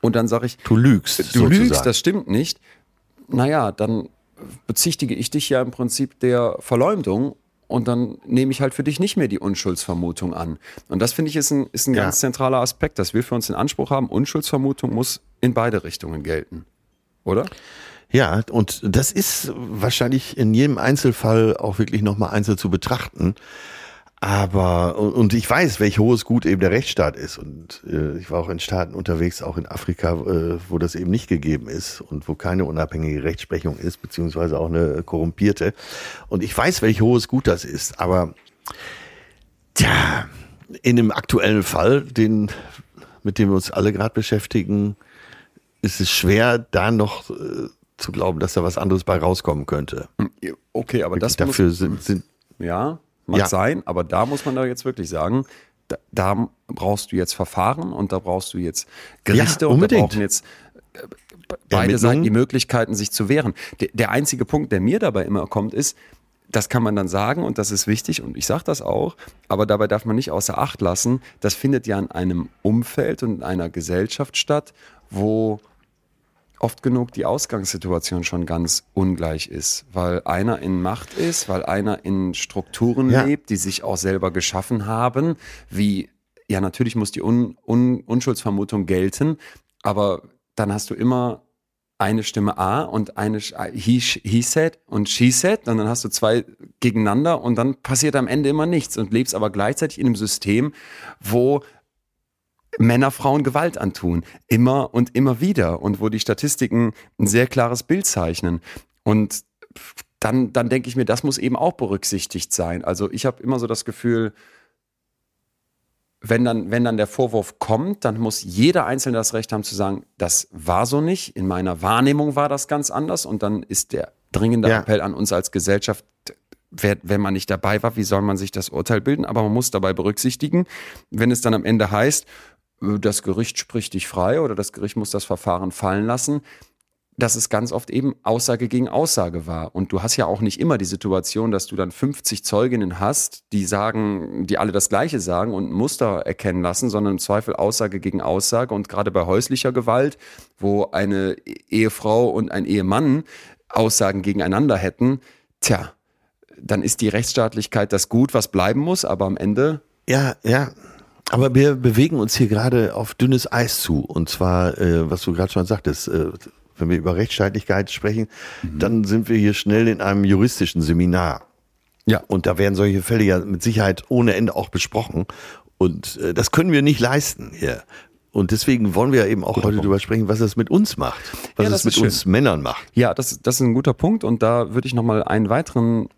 und dann sage ich, Du lügst. du sozusagen. lügst, das stimmt nicht. Naja, dann bezichtige ich dich ja im Prinzip der Verleumdung und dann nehme ich halt für dich nicht mehr die Unschuldsvermutung an. Und das finde ich ist ein, ist ein Ja. ganz zentraler Aspekt, dass wir für uns den Anspruch haben, Unschuldsvermutung muss in beide Richtungen gelten. Oder? Ja, und das ist wahrscheinlich in jedem Einzelfall auch wirklich nochmal einzeln zu betrachten. Aber, und ich weiß, welch hohes Gut eben der Rechtsstaat ist. Und äh, ich war auch in Staaten unterwegs, auch in Afrika, äh, wo das eben nicht gegeben ist und wo keine unabhängige Rechtsprechung ist, beziehungsweise auch eine korrumpierte. Und ich weiß, welch hohes Gut das ist. Aber, tja, in dem aktuellen Fall, den, mit dem wir uns alle gerade beschäftigen, ist es schwer, da noch äh, zu glauben, dass da was anderes bei rauskommen könnte. Okay, aber das Dafür muss, sind, sind ja, mag Ja. sein, aber da muss man da jetzt wirklich sagen, da, da brauchst du jetzt Verfahren und da brauchst du jetzt Gerichte und da brauchen jetzt äh, beide. Seiten die Möglichkeiten, sich zu wehren. Der, der einzige Punkt, der mir dabei immer kommt, ist, das kann man dann sagen und das ist wichtig und ich sage das auch, aber dabei darf man nicht außer Acht lassen, das findet ja in einem Umfeld und in einer Gesellschaft statt, wo oft genug die Ausgangssituation schon ganz ungleich ist, weil einer in Macht ist, weil einer in Strukturen Ja. lebt, die sich auch selber geschaffen haben, wie, ja, natürlich muss die Un Un Unschuldsvermutung gelten, aber dann hast du immer eine Stimme A und eine Sch- he, he said und she said und dann hast du zwei gegeneinander und dann passiert am Ende immer nichts und lebst aber gleichzeitig in einem System, wo Männer Frauen Gewalt antun. Immer und immer wieder. Und wo die Statistiken ein sehr klares Bild zeichnen. Und dann, dann denke ich mir, das muss eben auch berücksichtigt sein. Also ich habe immer so das Gefühl, wenn dann, wenn dann der Vorwurf kommt, dann muss jeder Einzelne das Recht haben zu sagen, das war so nicht. In meiner Wahrnehmung war das ganz anders. Und dann ist der dringende ja. Appell an uns als Gesellschaft, wenn man nicht dabei war, wie soll man sich das Urteil bilden? Aber man muss dabei berücksichtigen, wenn es dann am Ende heißt, das Gericht spricht dich frei oder das Gericht muss das Verfahren fallen lassen, dass es ganz oft eben Aussage gegen Aussage war. Und du hast ja auch nicht immer die Situation, dass du dann 50 Zeuginnen hast, die sagen, die alle das Gleiche sagen und ein Muster erkennen lassen, sondern im Zweifel Aussage gegen Aussage. Und gerade bei häuslicher Gewalt, wo eine Ehefrau und ein Ehemann Aussagen gegeneinander hätten, tja, dann ist die Rechtsstaatlichkeit das Gut, was bleiben muss, aber am Ende. Ja, ja. Aber wir bewegen uns hier gerade auf dünnes Eis zu. Und zwar, äh, was du gerade schon sagtest, äh, wenn wir über Rechtsstaatlichkeit sprechen, mhm. dann sind wir hier schnell in einem juristischen Seminar. Ja. Und da werden solche Fälle ja mit Sicherheit ohne Ende auch besprochen. Und äh, das können wir nicht leisten hier. Und deswegen wollen wir eben auch guter heute Punkt. darüber sprechen, was es mit uns macht, was ja, es mit uns Männern macht. Ja, das, das ist ein guter Punkt. Und da würde ich nochmal einen weiteren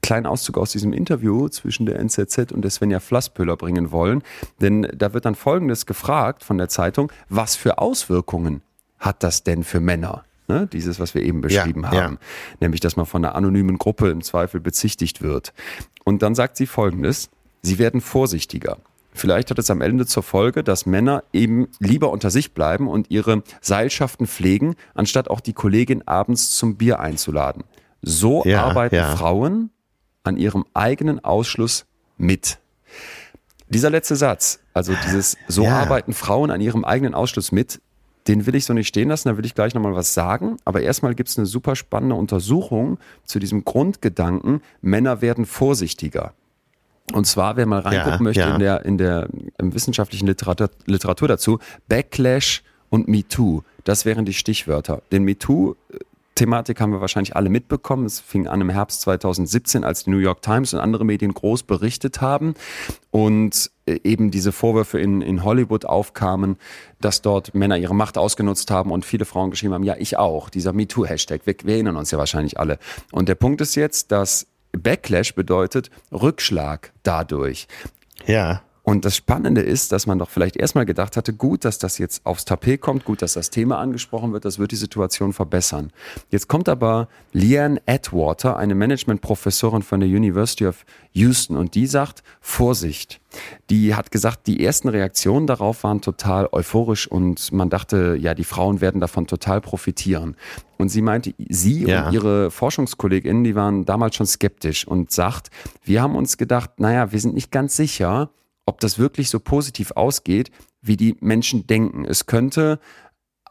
kleinen Auszug aus diesem Interview zwischen der NZZ und der Svenja Flasspöhler bringen wollen. Denn da wird dann Folgendes gefragt von der Zeitung, was für Auswirkungen hat das denn für Männer? Ne? Dieses, was wir eben beschrieben ja, haben. Ja. Nämlich, dass man von einer anonymen Gruppe im Zweifel bezichtigt wird. Und dann sagt sie Folgendes, sie werden vorsichtiger. Vielleicht hat es am Ende zur Folge, dass Männer eben lieber unter sich bleiben und ihre Seilschaften pflegen, anstatt auch die Kollegin abends zum Bier einzuladen. So ja, arbeiten. Frauen an ihrem eigenen Ausschluss mit. Dieser letzte Satz, also dieses so ja. arbeiten Frauen an ihrem eigenen Ausschluss mit, den will ich so nicht stehen lassen, da will ich gleich nochmal was sagen. Aber erstmal gibt es eine super spannende Untersuchung zu diesem Grundgedanken, Männer werden vorsichtiger. Und zwar, wer mal reingucken ja, möchte ja. in der, in der wissenschaftlichen Literatur, Literatur dazu, Backlash und MeToo, das wären die Stichwörter. Den MeToo Thematik haben wir wahrscheinlich alle mitbekommen. Es fing an im Herbst 2017, als die New York Times und andere Medien groß berichtet haben und äh, eben diese Vorwürfe in, in Hollywood aufkamen, dass dort Männer ihre Macht ausgenutzt haben und viele Frauen geschrieben haben, ja, ich auch, dieser MeToo-Hashtag, wir, wir erinnern uns ja wahrscheinlich alle. Und der Punkt ist jetzt, dass Backlash bedeutet Rückschlag dadurch. Ja. Und das Spannende ist, dass man doch vielleicht erstmal gedacht hatte, gut, dass das jetzt aufs Tapet kommt, gut, dass das Thema angesprochen wird, das wird die Situation verbessern. Jetzt kommt aber Leanne Atwater, eine Managementprofessorin von der University of Houston, und die sagt, Vorsicht. Die hat gesagt, die ersten Reaktionen darauf waren total euphorisch und man dachte, ja, die Frauen werden davon total profitieren. Und sie meinte, sie ja. und ihre Forschungskolleginnen, die waren damals schon skeptisch und sagt, wir haben uns gedacht, naja, wir sind nicht ganz sicher, ob das wirklich so positiv ausgeht, wie die Menschen denken. Es könnte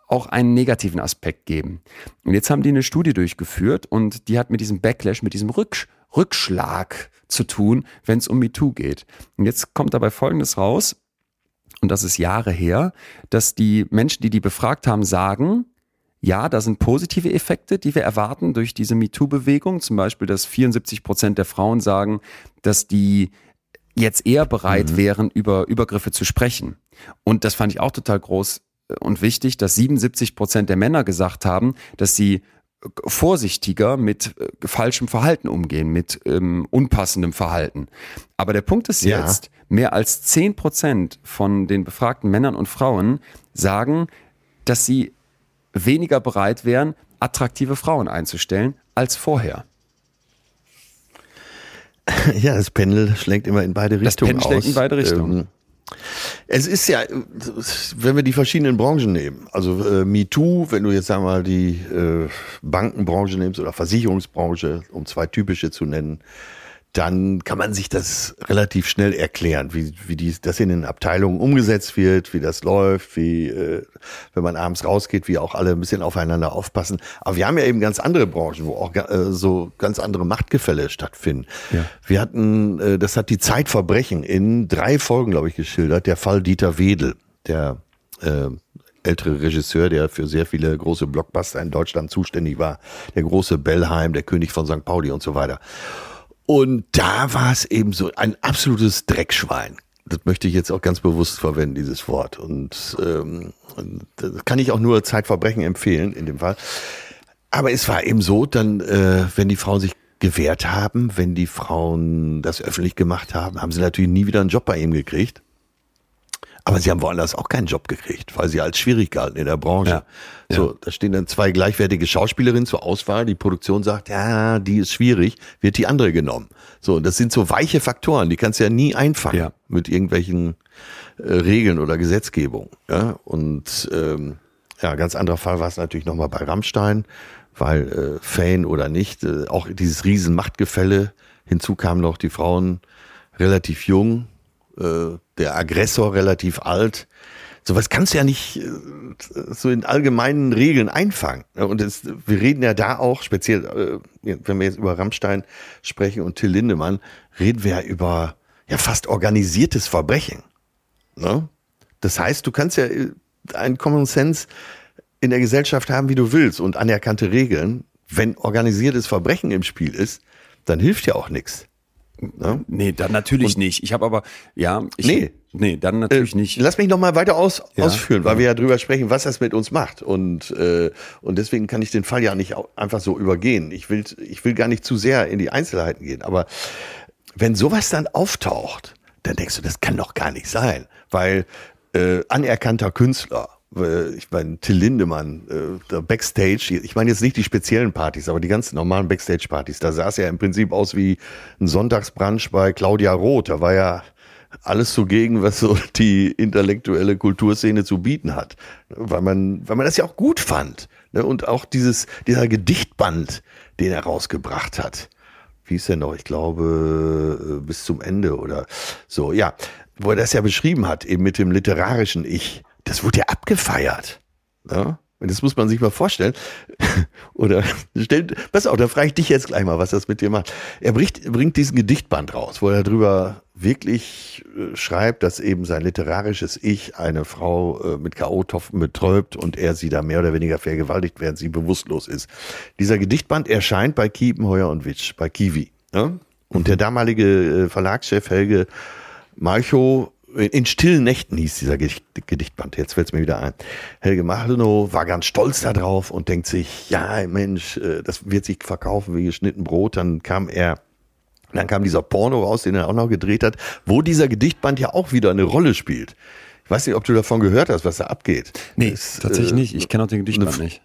auch einen negativen Aspekt geben. Und jetzt haben die eine Studie durchgeführt und die hat mit diesem Backlash, mit diesem Rücksch Rückschlag zu tun, wenn es um MeToo geht. Und jetzt kommt dabei Folgendes raus, und das ist Jahre her, dass die Menschen, die die befragt haben, sagen, ja, da sind positive Effekte, die wir erwarten durch diese MeToo-Bewegung. Zum Beispiel, dass 74 Prozent der Frauen sagen, dass die jetzt eher bereit mhm. wären, über Übergriffe zu sprechen. Und das fand ich auch total groß äh, und wichtig, dass 77 Prozent der Männer gesagt haben, dass sie äh, vorsichtiger mit äh, falschem Verhalten umgehen, mit ähm, unpassendem Verhalten. Aber der Punkt ist ja. jetzt, mehr als 10 Prozent von den befragten Männern und Frauen sagen, dass sie weniger bereit wären, attraktive Frauen einzustellen als vorher. Ja, das Pendel schlägt immer in beide Richtungen Das Pendel schlägt in beide Richtungen. Ähm, es ist ja, wenn wir die verschiedenen Branchen nehmen, also äh, MeToo, wenn du jetzt sagen wir mal die äh, Bankenbranche nimmst oder Versicherungsbranche, um zwei typische zu nennen, dann kann man sich das relativ schnell erklären, wie, wie die, das in den Abteilungen umgesetzt wird, wie das läuft, wie, äh, wenn man abends rausgeht, wie auch alle ein bisschen aufeinander aufpassen. Aber wir haben ja eben ganz andere Branchen, wo auch äh, so ganz andere Machtgefälle stattfinden. Ja. Wir hatten, äh, das hat die Zeitverbrechen in drei Folgen, glaube ich, geschildert, der Fall Dieter Wedel, der äh, ältere Regisseur, der für sehr viele große Blockbuster in Deutschland zuständig war, der große Bellheim, der König von St. Pauli und so weiter. Und da war es eben so ein absolutes Dreckschwein. Das möchte ich jetzt auch ganz bewusst verwenden, dieses Wort. Und ähm, das kann ich auch nur Zeitverbrechen empfehlen in dem Fall. Aber es war eben so, dann, äh, wenn die Frauen sich gewehrt haben, wenn die Frauen das öffentlich gemacht haben, haben sie natürlich nie wieder einen Job bei ihm gekriegt. Aber sie haben woanders auch keinen Job gekriegt, weil sie als schwierig galten in der Branche. Ja. So, da stehen dann zwei gleichwertige Schauspielerinnen zur Auswahl. Die Produktion sagt, ja, die ist schwierig, wird die andere genommen. So, das sind so weiche Faktoren, die kannst du ja nie einfangen Ja. mit irgendwelchen äh, Regeln oder Gesetzgebung. Ja? Und ähm, ja, ganz anderer Fall war es natürlich nochmal bei Rammstein, weil äh, Fan oder nicht, äh, auch dieses Riesenmachtgefälle. Hinzu kamen noch die Frauen relativ jung, äh, der Aggressor relativ alt. Sowas kannst du ja nicht äh, so in allgemeinen Regeln einfangen. Und es, wir reden ja da auch, speziell, äh, wenn wir jetzt über Rammstein sprechen und Till Lindemann, reden wir ja über ja fast organisiertes Verbrechen. Ne? Das heißt, du kannst ja äh, einen Common Sense in der Gesellschaft haben, wie du willst und anerkannte Regeln. Wenn organisiertes Verbrechen im Spiel ist, dann hilft ja auch nichts. Ne? Nee, dann natürlich nicht. Ich habe aber, ja, ich, Nee. nee, dann natürlich Äh, nicht. Lass mich noch mal weiter aus, Ja. ausführen, weil wir ja drüber sprechen, was das mit uns macht. Und, äh, und deswegen kann ich den Fall ja nicht einfach so übergehen. Ich will, ich will gar nicht zu sehr in die Einzelheiten gehen. Aber wenn sowas dann auftaucht, dann denkst du, das kann doch gar nicht sein. Weil äh, anerkannter Künstler, ich meine, Till Lindemann, äh, Backstage, ich meine jetzt nicht die speziellen Partys, aber die ganz normalen Backstage-Partys, da sah es ja im Prinzip aus wie ein Sonntagsbrunch bei Claudia Roth. Da war ja alles zugegen, was so die intellektuelle Kulturszene zu bieten hat. Weil man, weil man das ja auch gut fand. Ne? Und auch dieses, dieser Gedichtband, den er rausgebracht hat. Wie ist der noch? Ich glaube, äh, bis zum Ende oder so. Ja, wo er das ja beschrieben hat, eben mit dem literarischen Ich. Das wurde ja abgefeiert. Ne? Und das muss man sich mal vorstellen. Oder stellt, pass auf, da frage ich dich jetzt gleich mal, was das mit dir macht. Er bringt, bringt diesen Gedichtband raus, wo er darüber wirklich äh, schreibt, dass eben sein literarisches Ich eine Frau äh, mit K.O.-Topfen betäubt und er sie da mehr oder weniger vergewaltigt, während sie bewusstlos ist. Dieser Gedichtband erscheint bei Kiepenheuer und Witsch, bei Kiwi. Ne? Und der damalige äh, Verlagschef Helge Malchow in stillen Nächten hieß dieser Gedicht, Gedichtband, jetzt fällt es mir wieder ein. Helge Machnow war ganz stolz darauf und denkt sich, ja Mensch, äh, das wird sich verkaufen wie geschnitten Brot. Dann kam er, dann kam dieser Porno raus, den er auch noch gedreht hat, wo dieser Gedichtband ja auch wieder eine Rolle spielt. Ich weiß nicht, ob du davon gehört hast, was da abgeht. nee, Das, tatsächlich äh, nicht. Ich kenne auch den Gedichtband eine- nicht.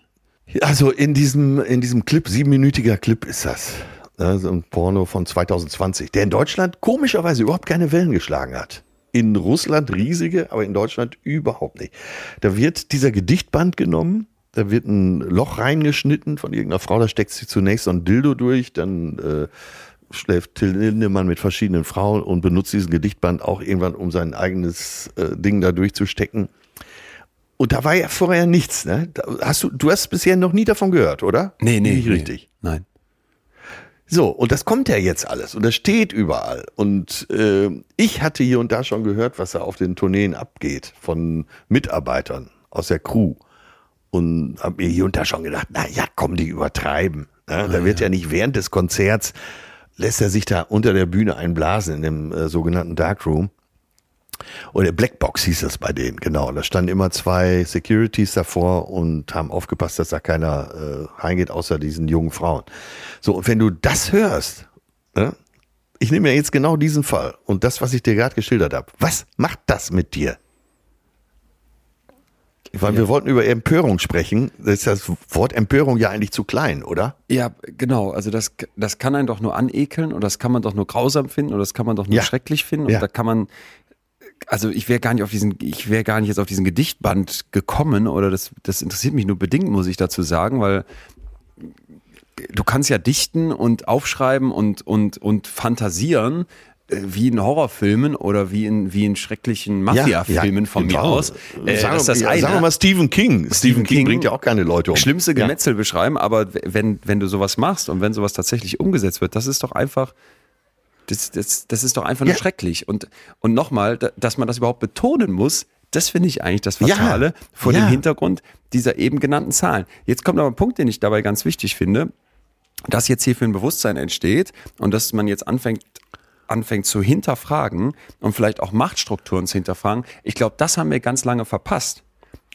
also in diesem, in diesem Clip, siebenminütiger Clip ist das. Ne, so ein Porno von 2020, der in Deutschland komischerweise überhaupt keine Wellen geschlagen hat. In Russland riesige, aber in Deutschland überhaupt nicht. Da wird dieser Gedichtband genommen, da wird ein Loch reingeschnitten von irgendeiner Frau, da steckt sie zunächst so ein Dildo durch, dann äh, schläft Till Lindemann mit verschiedenen Frauen und benutzt diesen Gedichtband auch irgendwann, um sein eigenes äh, Ding da durchzustecken. Und da war ja vorher nichts, ne? Da hast du, du hast bisher noch nie davon gehört, oder? Nee, nee. Nicht nee. richtig. Nein. So, und das kommt ja jetzt alles und das steht überall. Und äh, ich hatte hier und da schon gehört, was da auf den Tourneen abgeht von Mitarbeitern aus der Crew. Und habe mir hier und da schon gedacht, na ja, komm, die übertreiben. Ne? Da wird ja. nicht während des Konzerts, lässt er sich da unter der Bühne einblasen in dem äh, sogenannten Darkroom. Oder Blackbox hieß das bei denen, genau. Da standen immer zwei Securities davor und haben aufgepasst, dass da keiner äh, reingeht, außer diesen jungen Frauen. So, und wenn du das hörst, ne? ich nehme ja jetzt genau diesen Fall und das, was ich dir gerade geschildert habe, was macht das mit dir? Weil wir wollten über Empörung sprechen. Das ist das Wort Empörung ja eigentlich zu klein, oder? Ja, genau. Also das, das kann einen doch nur anekeln und das kann man doch nur grausam finden und das kann man doch nur Ja. schrecklich finden. Und Ja. da kann man, also ich wäre gar nicht auf diesen, ich wäre gar nicht jetzt auf diesen Gedichtband gekommen oder das, das interessiert mich nur bedingt, muss ich dazu sagen, weil du kannst ja dichten und aufschreiben und, und, und fantasieren, äh, wie in Horrorfilmen oder wie in, wie in schrecklichen Mafia-Filmen von mir genau. aus. Äh, sagen, das ja, eine. sagen wir mal Stephen King. Stephen, King, King bringt ja auch keine Leute um. schlimmste Ja. Gemetzel beschreiben, aber wenn, wenn du sowas machst und wenn sowas tatsächlich umgesetzt wird, das ist doch einfach, das, das, das ist doch einfach nur Ja. schrecklich. Und, und nochmal, da- dass man das überhaupt betonen muss, das finde ich eigentlich das Ja. Fatale vor Ja. dem Hintergrund dieser eben genannten Zahlen. Jetzt kommt aber ein Punkt, den ich dabei ganz wichtig finde, dass jetzt hier für ein Bewusstsein entsteht und dass man jetzt anfängt, anfängt zu hinterfragen und vielleicht auch Machtstrukturen zu hinterfragen, ich glaube, das haben wir ganz lange verpasst.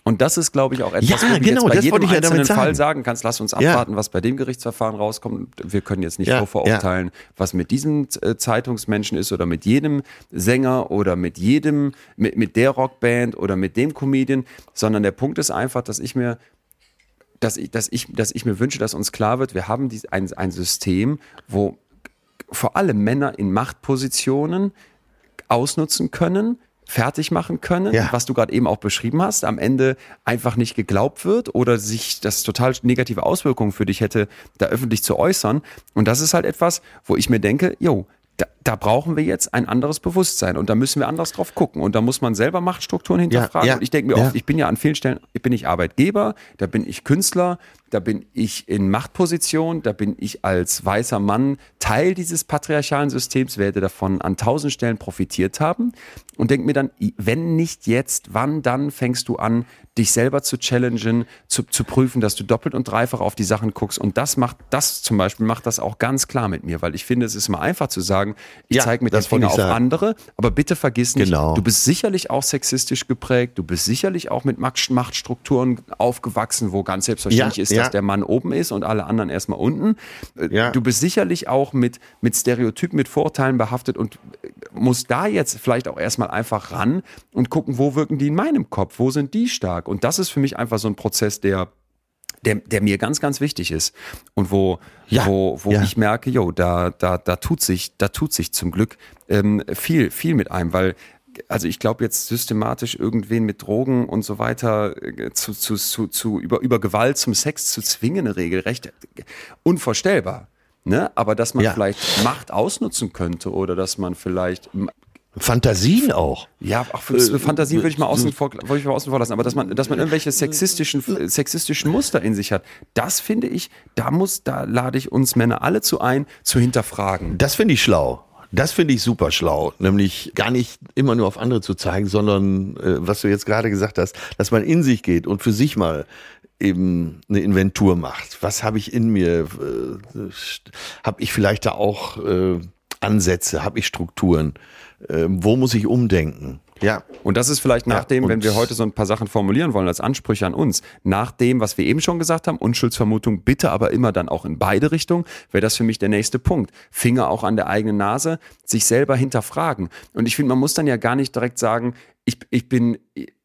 Und das ist, glaube ich, auch etwas, Ja, wo du genau, jetzt bei das jedem ja einzelnen Fall sagen. sagen kannst, lass uns Ja. abwarten, was bei dem Gerichtsverfahren rauskommt. Wir können jetzt nicht Ja, vorverurteilen, was mit diesem äh, Zeitungsmenschen ist oder mit jedem Sänger oder mit jedem, mit, mit der Rockband oder mit dem Comedian, sondern der Punkt ist einfach, dass ich mir dass ich, dass ich, dass ich mir wünsche, dass uns klar wird, wir haben dies, ein, ein System, wo vor allem Männer in Machtpositionen ausnutzen können, fertig machen können, Ja. was du gerade eben auch beschrieben hast, am Ende einfach nicht geglaubt wird oder sich das total negative Auswirkungen für dich hätte, da öffentlich zu äußern. Und das ist halt etwas, wo ich mir denke, jo, da, da brauchen wir jetzt ein anderes Bewusstsein und da müssen wir anders drauf gucken und da muss man selber Machtstrukturen hinterfragen. ja, und ich denke mir ja. oft, ich bin ja an vielen Stellen, bin ich Arbeitgeber, da bin ich Künstler, da bin ich in Machtposition, da bin ich als weißer Mann Teil dieses patriarchalen Systems, werde davon an tausend Stellen profitiert haben und denke mir dann, wenn nicht jetzt, wann dann fängst du an, dich selber zu challengen, zu, zu prüfen, dass du doppelt und dreifach auf die Sachen guckst und das macht, das zum Beispiel macht das auch ganz klar mit mir, weil ich finde, es ist immer einfach zu sagen, ich Ja, zeige mit dem Finger auf sagen. andere, aber bitte vergiss nicht, Genau. du bist sicherlich auch sexistisch geprägt, du bist sicherlich auch mit Macht- Machtstrukturen aufgewachsen, wo ganz selbstverständlich Ja, ist, ja. Dass der Mann oben ist und alle anderen erstmal unten. Äh. Du bist sicherlich auch mit, mit Stereotypen, mit Vorteilen behaftet und äh, musst da jetzt vielleicht auch erstmal einfach ran und gucken, wo wirken die in meinem Kopf, wo sind die stark. Und das ist für mich einfach so ein Prozess, der der, der mir ganz, ganz wichtig ist und wo, Ja, wo, wo ja. ich merke, jo, da, da, da tut sich, da tut sich zum Glück ähm, viel, viel mit einem, weil also ich glaube jetzt systematisch irgendwen mit Drogen und so weiter äh, zu, zu, zu, zu über, über Gewalt zum Sex zu zwingen, regelrecht äh, unvorstellbar. Ne? Aber dass man Ja. vielleicht Macht ausnutzen könnte oder dass man vielleicht Fantasien auch. ja, auch für, für Fantasien würde ich mal außen vor, würde ich mal außen vor lassen, aber dass man, dass man irgendwelche sexistischen, sexistischen Muster in sich hat, das finde ich, da muss, da lade ich uns Männer alle zu ein, zu hinterfragen. Das finde ich schlau. Das finde ich super schlau. Nämlich gar nicht immer nur auf andere zu zeigen, sondern, äh, was du jetzt gerade gesagt hast, dass man in sich geht und für sich mal eben eine Inventur macht. Was habe ich in mir? Äh, habe ich vielleicht da auch äh, Ansätze? Habe ich Strukturen? Äh, wo muss ich umdenken? Ja. Und das ist vielleicht nach Ja, dem, wenn wir heute so ein paar Sachen formulieren wollen als Ansprüche an uns, nach dem, was wir eben schon gesagt haben, Unschuldsvermutung, bitte aber immer dann auch in beide Richtungen, wäre das für mich der nächste Punkt. Finger auch an der eigenen Nase, sich selber hinterfragen. Und ich finde, man muss dann ja gar nicht direkt sagen, ich, ich bin,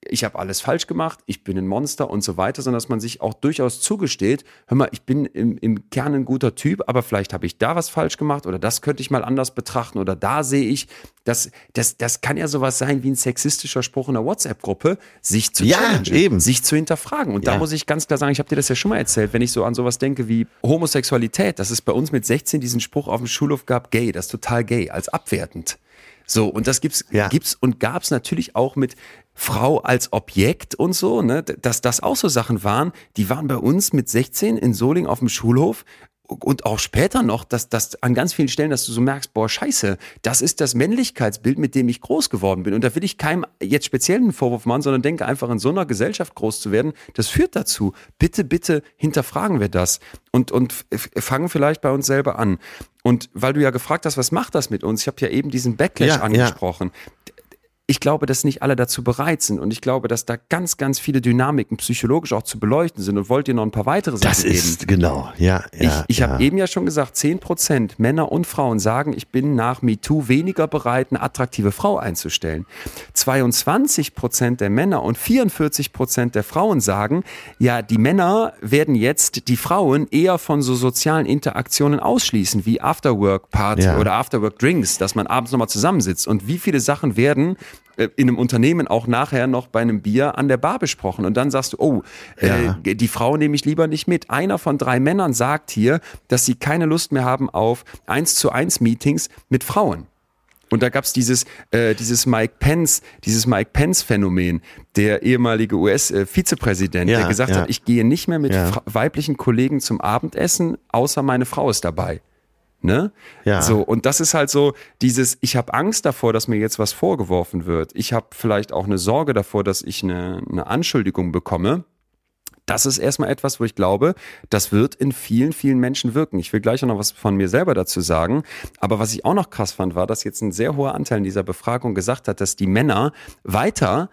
ich habe alles falsch gemacht, ich bin ein Monster und so weiter, sondern dass man sich auch durchaus zugesteht, hör mal, ich bin im, im Kern ein guter Typ, aber vielleicht habe ich da was falsch gemacht oder das könnte ich mal anders betrachten oder da sehe ich, dass das, das kann ja sowas sein wie ein sexistischer Spruch in der WhatsApp-Gruppe, sich zu Ja, eben. sich zu hinterfragen. Und da Ja. muss ich ganz klar sagen, ich habe dir das ja schon mal erzählt, wenn ich so an sowas denke wie Homosexualität, dass es bei uns mit 16 diesen Spruch auf dem Schulhof gab, gay, das ist total gay, als abwertend. So, und das gibt's, Ja. gibt's und gab's natürlich auch mit Frau als Objekt und so, ne, dass das auch so Sachen waren, die waren bei uns mit 16 in Soling auf dem Schulhof und auch später noch, dass das an ganz vielen Stellen, dass du so merkst, boah, scheiße, das ist das Männlichkeitsbild, mit dem ich groß geworden bin. Und da will ich keinem jetzt speziell einen Vorwurf machen, sondern denke einfach, in so einer Gesellschaft groß zu werden, das führt dazu. Bitte, bitte hinterfragen wir das und, und fangen vielleicht bei uns selber an. Und weil du ja gefragt hast, was macht das mit uns? Ich habe ja eben diesen Backlash Ja, ja. Ich glaube, dass nicht alle dazu bereit sind und ich glaube, dass da ganz, ganz viele Dynamiken psychologisch auch zu beleuchten sind und wollt ihr noch ein paar weitere Sachen Das geben. ist genau, ja. ja ich ich ja. habe eben ja schon gesagt, 10% Männer und Frauen sagen, ich bin nach MeToo weniger bereit, eine attraktive Frau einzustellen. 22% der Männer und 44% der Frauen sagen, ja, die Männer werden jetzt die Frauen eher von so sozialen Interaktionen ausschließen, wie Afterwork-Party Ja. oder Afterwork-Drinks, dass man abends nochmal zusammensitzt. Und wie viele Sachen werden in einem Unternehmen auch nachher noch bei einem Bier an der Bar besprochen. Und dann sagst du, oh, Ja. äh, die Frau nehme ich lieber nicht mit. Einer von drei Männern sagt hier, dass sie keine Lust mehr haben auf eins zu eins Meetings mit Frauen. Und da gab's dieses, äh, dieses Mike Pence, dieses Mike Pence-Phänomen, der ehemalige US-Vizepräsident, Ja, der gesagt ja. hat, ich gehe nicht mehr mit weiblichen Kollegen zum Abendessen, außer meine Frau ist dabei. Ne? Ja. So, und das ist halt so dieses, ich habe Angst davor, dass mir jetzt was vorgeworfen wird. Ich habe vielleicht auch eine Sorge davor, dass ich eine, eine Anschuldigung bekomme. Das ist erstmal etwas, wo ich glaube, das wird in vielen, vielen Menschen wirken. Ich will gleich auch noch was von mir selber dazu sagen. Aber was ich auch noch krass fand, war, dass jetzt ein sehr hoher Anteil in dieser Befragung gesagt hat, dass die Männer weiter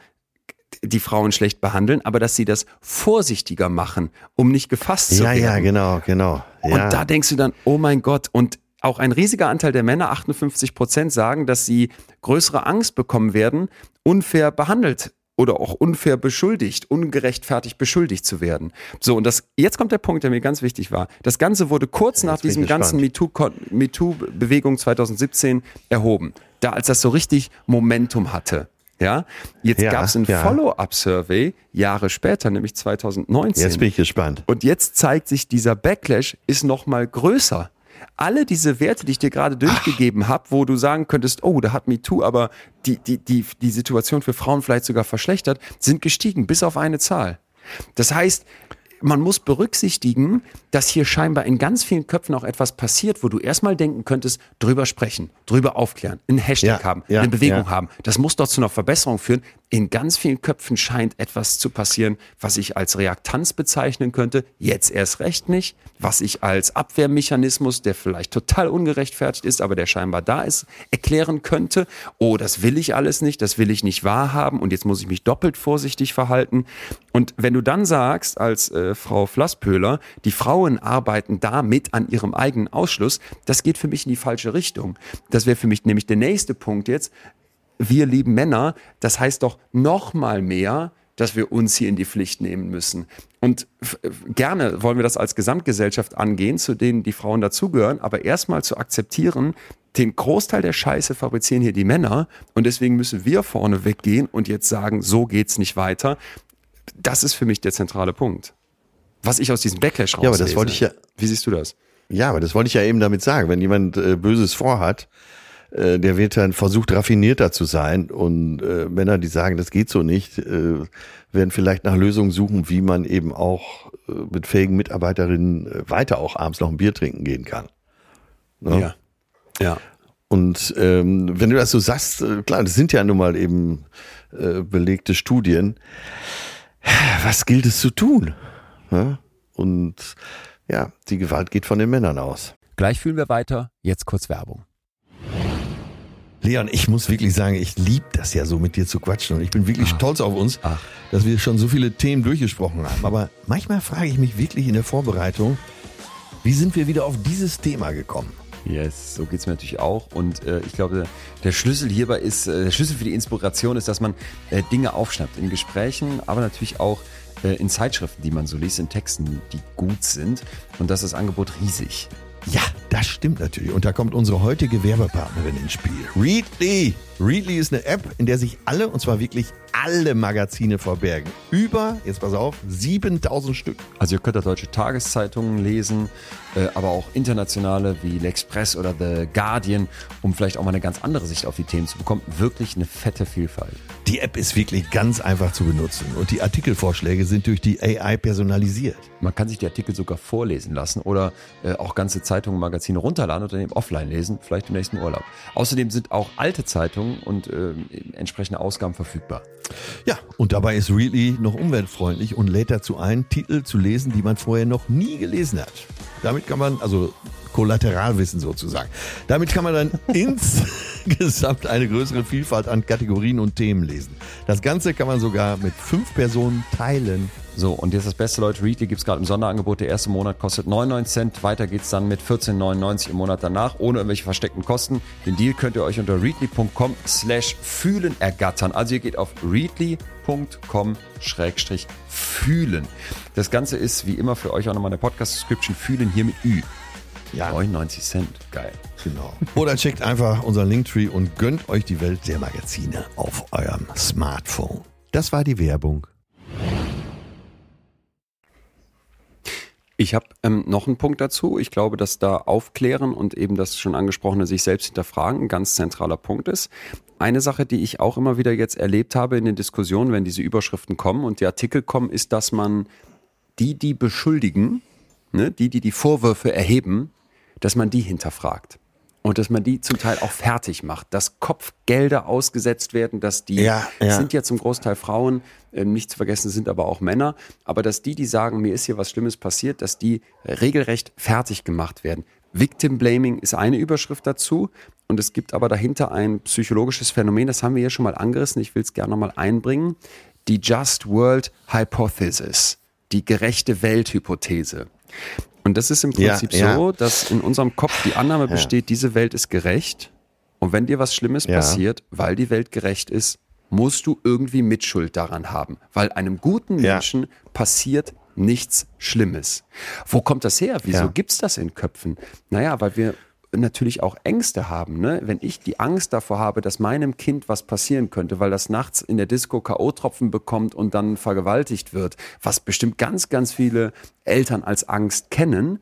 die Frauen schlecht behandeln, aber dass sie das vorsichtiger machen, um nicht gefasst zu Ja, werden. ja, genau, genau. Ja. Und da denkst du dann, oh mein Gott, und auch ein riesiger Anteil der Männer, 58 Prozent, sagen, dass sie größere Angst bekommen werden, unfair behandelt oder auch unfair beschuldigt, ungerechtfertigt beschuldigt zu werden. So, und das, jetzt kommt der Punkt, der mir ganz wichtig war. Das Ganze wurde kurz nach bin ich diesem ganzen MeToo-Bewegung 2017 erhoben. Da, als das so richtig Momentum hatte. Ja, jetzt Ja, gab es ein ja. Follow-up-Survey Jahre später, nämlich 2019. Jetzt bin ich gespannt. Und jetzt zeigt sich, dieser Backlash ist noch mal größer. Alle diese Werte, die ich dir gerade durchgegeben habe, wo du sagen könntest, oh, da hat MeToo aber die, die, die, die Situation für Frauen vielleicht sogar verschlechtert, sind gestiegen, bis auf eine Zahl. Das heißt, man muss berücksichtigen, dass hier scheinbar in ganz vielen Köpfen auch etwas passiert, wo du erstmal denken könntest, drüber sprechen, drüber aufklären, einen Hashtag Ja, haben, ja, eine Bewegung ja. haben. Das muss doch zu einer Verbesserung führen. In ganz vielen Köpfen scheint etwas zu passieren, was ich als Reaktanz bezeichnen könnte. Jetzt erst recht nicht. Was ich als Abwehrmechanismus, der vielleicht total ungerechtfertigt ist, aber der scheinbar da ist, erklären könnte. Oh, das will ich alles nicht, das will ich nicht wahrhaben und jetzt muss ich mich doppelt vorsichtig verhalten. Und wenn du dann sagst, als äh, Frau Flasspöhler, die Frauen arbeiten da mit an ihrem eigenen Ausschluss, das geht für mich in die falsche Richtung. Das wäre für mich nämlich der nächste Punkt jetzt wir lieben Männer, das heißt doch noch mal mehr, dass wir uns hier in die Pflicht nehmen müssen. Und gerne wollen wir das als Gesamtgesellschaft angehen, zu denen die Frauen dazugehören, aber erstmal zu akzeptieren, den Großteil der Scheiße fabrizieren hier die Männer und deswegen müssen wir vorne weggehen und jetzt sagen, so geht's nicht weiter. Das ist für mich der zentrale Punkt. Was ich aus diesem Backlash rauslese. Ja, aber das wollte ich ja- Wie siehst du das? Ja, aber das wollte ich ja eben damit sagen. Wenn jemand äh, Böses vorhat, äh, der wird dann versucht, raffinierter zu sein. Und äh, Männer, die sagen, das geht so nicht, äh, werden vielleicht nach Lösungen suchen, wie man eben auch äh, mit fähigen Mitarbeiterinnen äh, weiter auch abends noch ein Bier trinken gehen kann. Ne? Ja. Ja. Und ähm, wenn du das so sagst, äh, klar, das sind ja nun mal eben äh, belegte Studien. Was gilt es zu tun? Ja? Und ja, die Gewalt geht von den Männern aus. Gleich fühlen wir weiter. Jetzt kurz Werbung. Leon, ich muss wirklich sagen, ich liebe das ja so mit dir zu quatschen und ich bin wirklich stolz auf uns, Ach. dass wir schon so viele Themen durchgesprochen haben. Aber manchmal frage ich mich wirklich in der Vorbereitung, wie sind wir wieder auf dieses Thema gekommen? Yes, so geht's mir natürlich auch. Und äh, ich glaube, der Schlüssel hierbei ist, äh, der Schlüssel für die Inspiration ist, dass man äh, Dinge aufschnappt in Gesprächen, aber natürlich auch äh, in Zeitschriften, die man so liest, in Texten, die gut sind. Und das ist das Angebot riesig. Ja, das stimmt natürlich. Und da kommt unsere heutige Werbepartnerin ins Spiel. Readly. Readly ist eine App, in der sich alle, und zwar wirklich alle Magazine verbergen. Über, jetzt pass auf, 7000 Stück. Also ihr könnt da deutsche Tageszeitungen lesen, äh, aber auch internationale wie L'Express oder The Guardian, um vielleicht auch mal eine ganz andere Sicht auf die Themen zu bekommen. Wirklich eine fette Vielfalt. Die App ist wirklich ganz einfach zu benutzen und die Artikelvorschläge sind durch die AI personalisiert. Man kann sich die Artikel sogar vorlesen lassen oder äh, auch ganze Zeitungen, Magazine runterladen und dann eben offline lesen, vielleicht im nächsten Urlaub. Außerdem sind auch alte Zeitungen und äh, entsprechende Ausgaben verfügbar. Ja, und dabei ist Readly noch umweltfreundlich und lädt dazu ein, Titel zu lesen, die man vorher noch nie gelesen hat. Damit kann man, also Kollateralwissen sozusagen. Damit kann man dann insgesamt eine größere Vielfalt an Kategorien und Themen lesen. Das Ganze kann man sogar mit fünf Personen teilen. So, und jetzt das Beste, Leute, Readly gibt's gerade im Sonderangebot. Der erste Monat kostet 99 Cent. Weiter geht's dann mit 14,99 im Monat danach, ohne irgendwelche versteckten Kosten. Den Deal könnt ihr euch unter readly.com slash fühlen ergattern. Also ihr geht auf readly.com schrägstrich fühlen. Das Ganze ist wie immer für euch auch nochmal eine Podcast-Description fühlen hier mit Ü. Ja. 99 Cent. Geil. Genau. Oder checkt einfach unseren Linktree und gönnt euch die Welt der Magazine auf eurem Smartphone. Das war die Werbung. Ich habe ähm, noch einen Punkt dazu. Ich glaube, dass da Aufklären und eben das schon angesprochene sich selbst hinterfragen ein ganz zentraler Punkt ist. Eine Sache, die ich auch immer wieder jetzt erlebt habe in den Diskussionen, wenn diese Überschriften kommen und die Artikel kommen, ist, dass man die, die beschuldigen, ne, die, die die Vorwürfe erheben, dass man die hinterfragt. Und dass man die zum Teil auch fertig macht, dass Kopfgelder ausgesetzt werden, dass die Ja, ja. sind ja zum Großteil Frauen, äh, nicht zu vergessen sind aber auch Männer, aber dass die, die sagen, mir ist hier was Schlimmes passiert, dass die regelrecht fertig gemacht werden. Victim Blaming ist eine Überschrift dazu und es gibt aber dahinter ein psychologisches Phänomen, das haben wir hier schon mal angerissen, ich will es gerne nochmal einbringen, die Just World Hypothesis, die gerechte Welthypothese. Und das ist im Prinzip ja. so, dass in unserem Kopf die Annahme besteht, diese Welt ist gerecht. Und wenn dir was Schlimmes passiert, weil die Welt gerecht ist, musst du irgendwie Mitschuld daran haben. Weil einem guten. Menschen passiert nichts Schlimmes. Wo kommt das her? Wieso Ja. gibt's das in Köpfen? Naja, weil wir natürlich auch Ängste haben. Ne? Wenn ich die Angst davor habe, dass meinem Kind was passieren könnte, weil das nachts in der Disco K.O.-Tropfen bekommt und dann vergewaltigt wird, was bestimmt ganz, ganz viele Eltern als Angst kennen,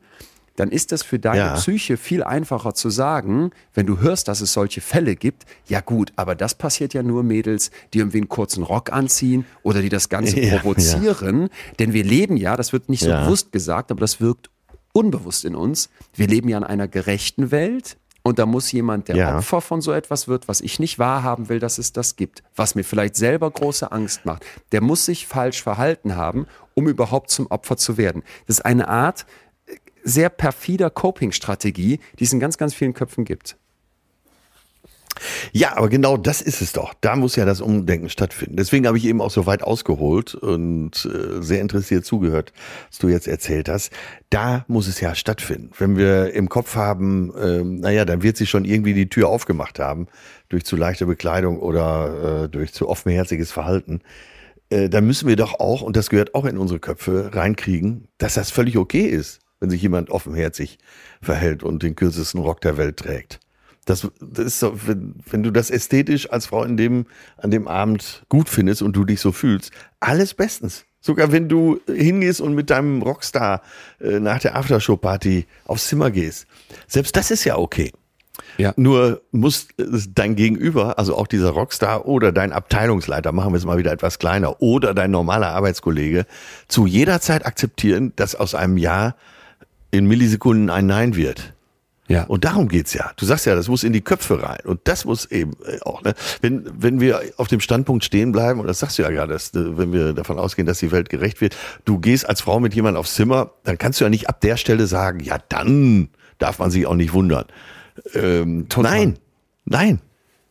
dann ist das für deine Ja. Psyche viel einfacher zu sagen, wenn du hörst, dass es solche Fälle gibt, ja gut, aber das passiert ja nur Mädels, die irgendwie einen kurzen Rock anziehen oder die das Ganze Ja, provozieren. Denn wir leben ja, das wird nicht so Ja. bewusst gesagt, aber das wirkt unbewusst in uns. Wir leben ja in einer gerechten Welt. Und da muss jemand, der Ja. Opfer von so etwas wird, was ich nicht wahrhaben will, dass es das gibt, was mir vielleicht selber große Angst macht, der muss sich falsch verhalten haben, um überhaupt zum Opfer zu werden. Das ist eine Art äh, sehr perfider Coping-Strategie, die es in ganz, ganz vielen Köpfen gibt. Ja, aber genau das ist es doch. Da muss ja das Umdenken stattfinden. Deswegen habe ich eben auch so weit ausgeholt und äh, sehr interessiert zugehört, was du jetzt erzählt hast. Da muss es ja stattfinden. Wenn wir im Kopf haben, ähm, naja, dann wird sich schon irgendwie die Tür aufgemacht haben durch zu leichte Bekleidung oder äh, durch zu offenherziges Verhalten. Äh, dann müssen wir doch auch, und das gehört auch in unsere Köpfe, reinkriegen, dass das völlig okay ist, wenn sich jemand offenherzig verhält und den kürzesten Rock der Welt trägt. Das, das ist so, wenn, wenn du das ästhetisch als Frau in dem, an dem Abend gut findest und du dich so fühlst, alles bestens. Sogar wenn du hingehst und mit deinem Rockstar äh, nach der Aftershow-Party aufs Zimmer gehst. Selbst das ist ja okay. Ja. Nur muss äh, dein Gegenüber, also auch dieser Rockstar oder dein Abteilungsleiter, machen wir es mal wieder etwas kleiner, oder dein normaler Arbeitskollege, zu jeder Zeit akzeptieren, dass aus einem Ja in Millisekunden ein Nein wird. Ja. Und darum geht's ja. Du sagst ja, das muss in die Köpfe rein. Und das muss eben äh, auch, ne? wenn, wenn wir auf dem Standpunkt stehen bleiben, und das sagst du ja gerade, dass, äh, wenn wir davon ausgehen, dass die Welt gerecht wird, du gehst als Frau mit jemandem aufs Zimmer, dann kannst du ja nicht ab der Stelle sagen, ja, dann darf man sich auch nicht wundern. Ähm, nein, nein,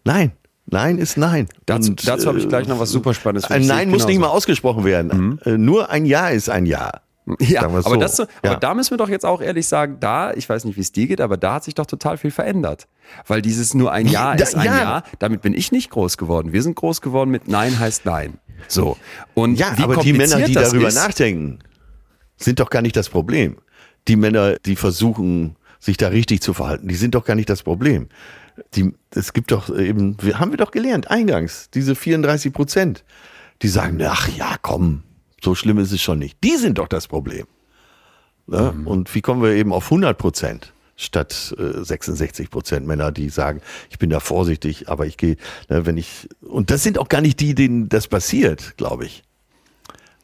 nein. Nein ist Nein. Dazu, Und, dazu habe ich äh, gleich noch was super Spannendes. für Ein. Nein muss ich nicht mal genauso. ausgesprochen werden. Äh, Nur ein Ja ist ein Ja. Ja, wir's aber, so. das, so- Ja. aber da müssen wir doch jetzt auch ehrlich sagen, da, ich weiß nicht, wie es dir geht, aber da hat sich doch total viel verändert. Weil dieses nur ein Ja Da- ist ein ja. Ja, damit bin ich nicht groß geworden. Wir sind groß geworden mit Nein heißt Nein. So. Und Ja, aber die Männer, die darüber ist, nachdenken, sind doch gar nicht das Problem. Die Männer, die versuchen, sich da richtig zu verhalten, die sind doch gar nicht das Problem. Die, es gibt doch eben, haben wir doch gelernt, eingangs, diese 34 Prozent, die sagen, ach ja, komm, so schlimm ist es schon nicht. Die sind doch das Problem. Ne? Und wie kommen wir eben auf 100 Prozent? statt äh, 66 Prozent Männer, die sagen, ich bin da vorsichtig, aber ich gehe, ne, wenn ich, und das sind auch gar nicht die, denen das passiert, glaube ich.